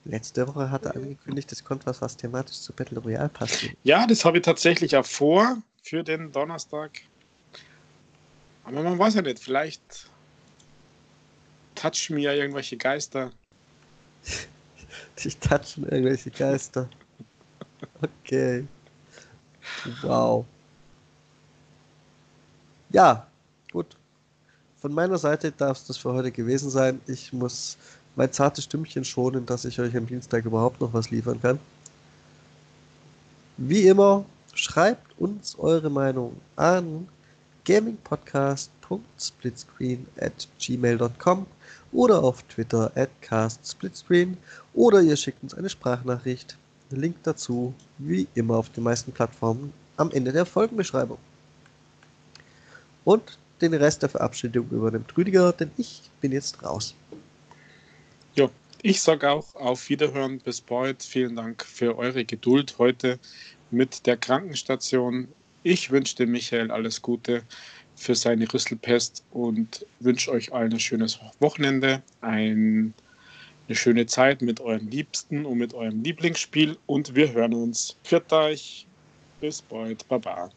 [SPEAKER 1] Letzte Woche hat er angekündigt, es kommt was, was thematisch zu Battle Royale passt.
[SPEAKER 2] Ja, das habe ich tatsächlich auch vor für den Donnerstag. Aber man weiß ja nicht, vielleicht touchen mir irgendwelche Geister.
[SPEAKER 1] Dich touchen irgendwelche Geister. Okay. Wow. Ja, gut. Von meiner Seite darf es das für heute gewesen sein. Ich muss mein zartes Stimmchen schonen, dass ich euch am Dienstag überhaupt noch was liefern kann. Wie immer Schreibt uns eure Meinung an gamingpodcast.splitscreen at gmail.com oder auf Twitter at castsplitscreen oder ihr schickt uns eine Sprachnachricht. Link dazu, wie immer auf den meisten Plattformen, am Ende der Folgenbeschreibung. Und den Rest der Verabschiedung übernimmt Rüdiger, denn ich bin jetzt raus.
[SPEAKER 2] Ja, ich sage auch auf Wiederhören, bis bald. Vielen Dank für eure Geduld heute mit der Krankenstation. Ich wünsche dem Michael alles Gute für seine Rüsselpest und wünsche euch allen ein schönes Wochenende, ein, eine schöne Zeit mit euren Liebsten und mit eurem Lieblingsspiel und wir hören uns. Pfiat euch. Bis bald. Baba.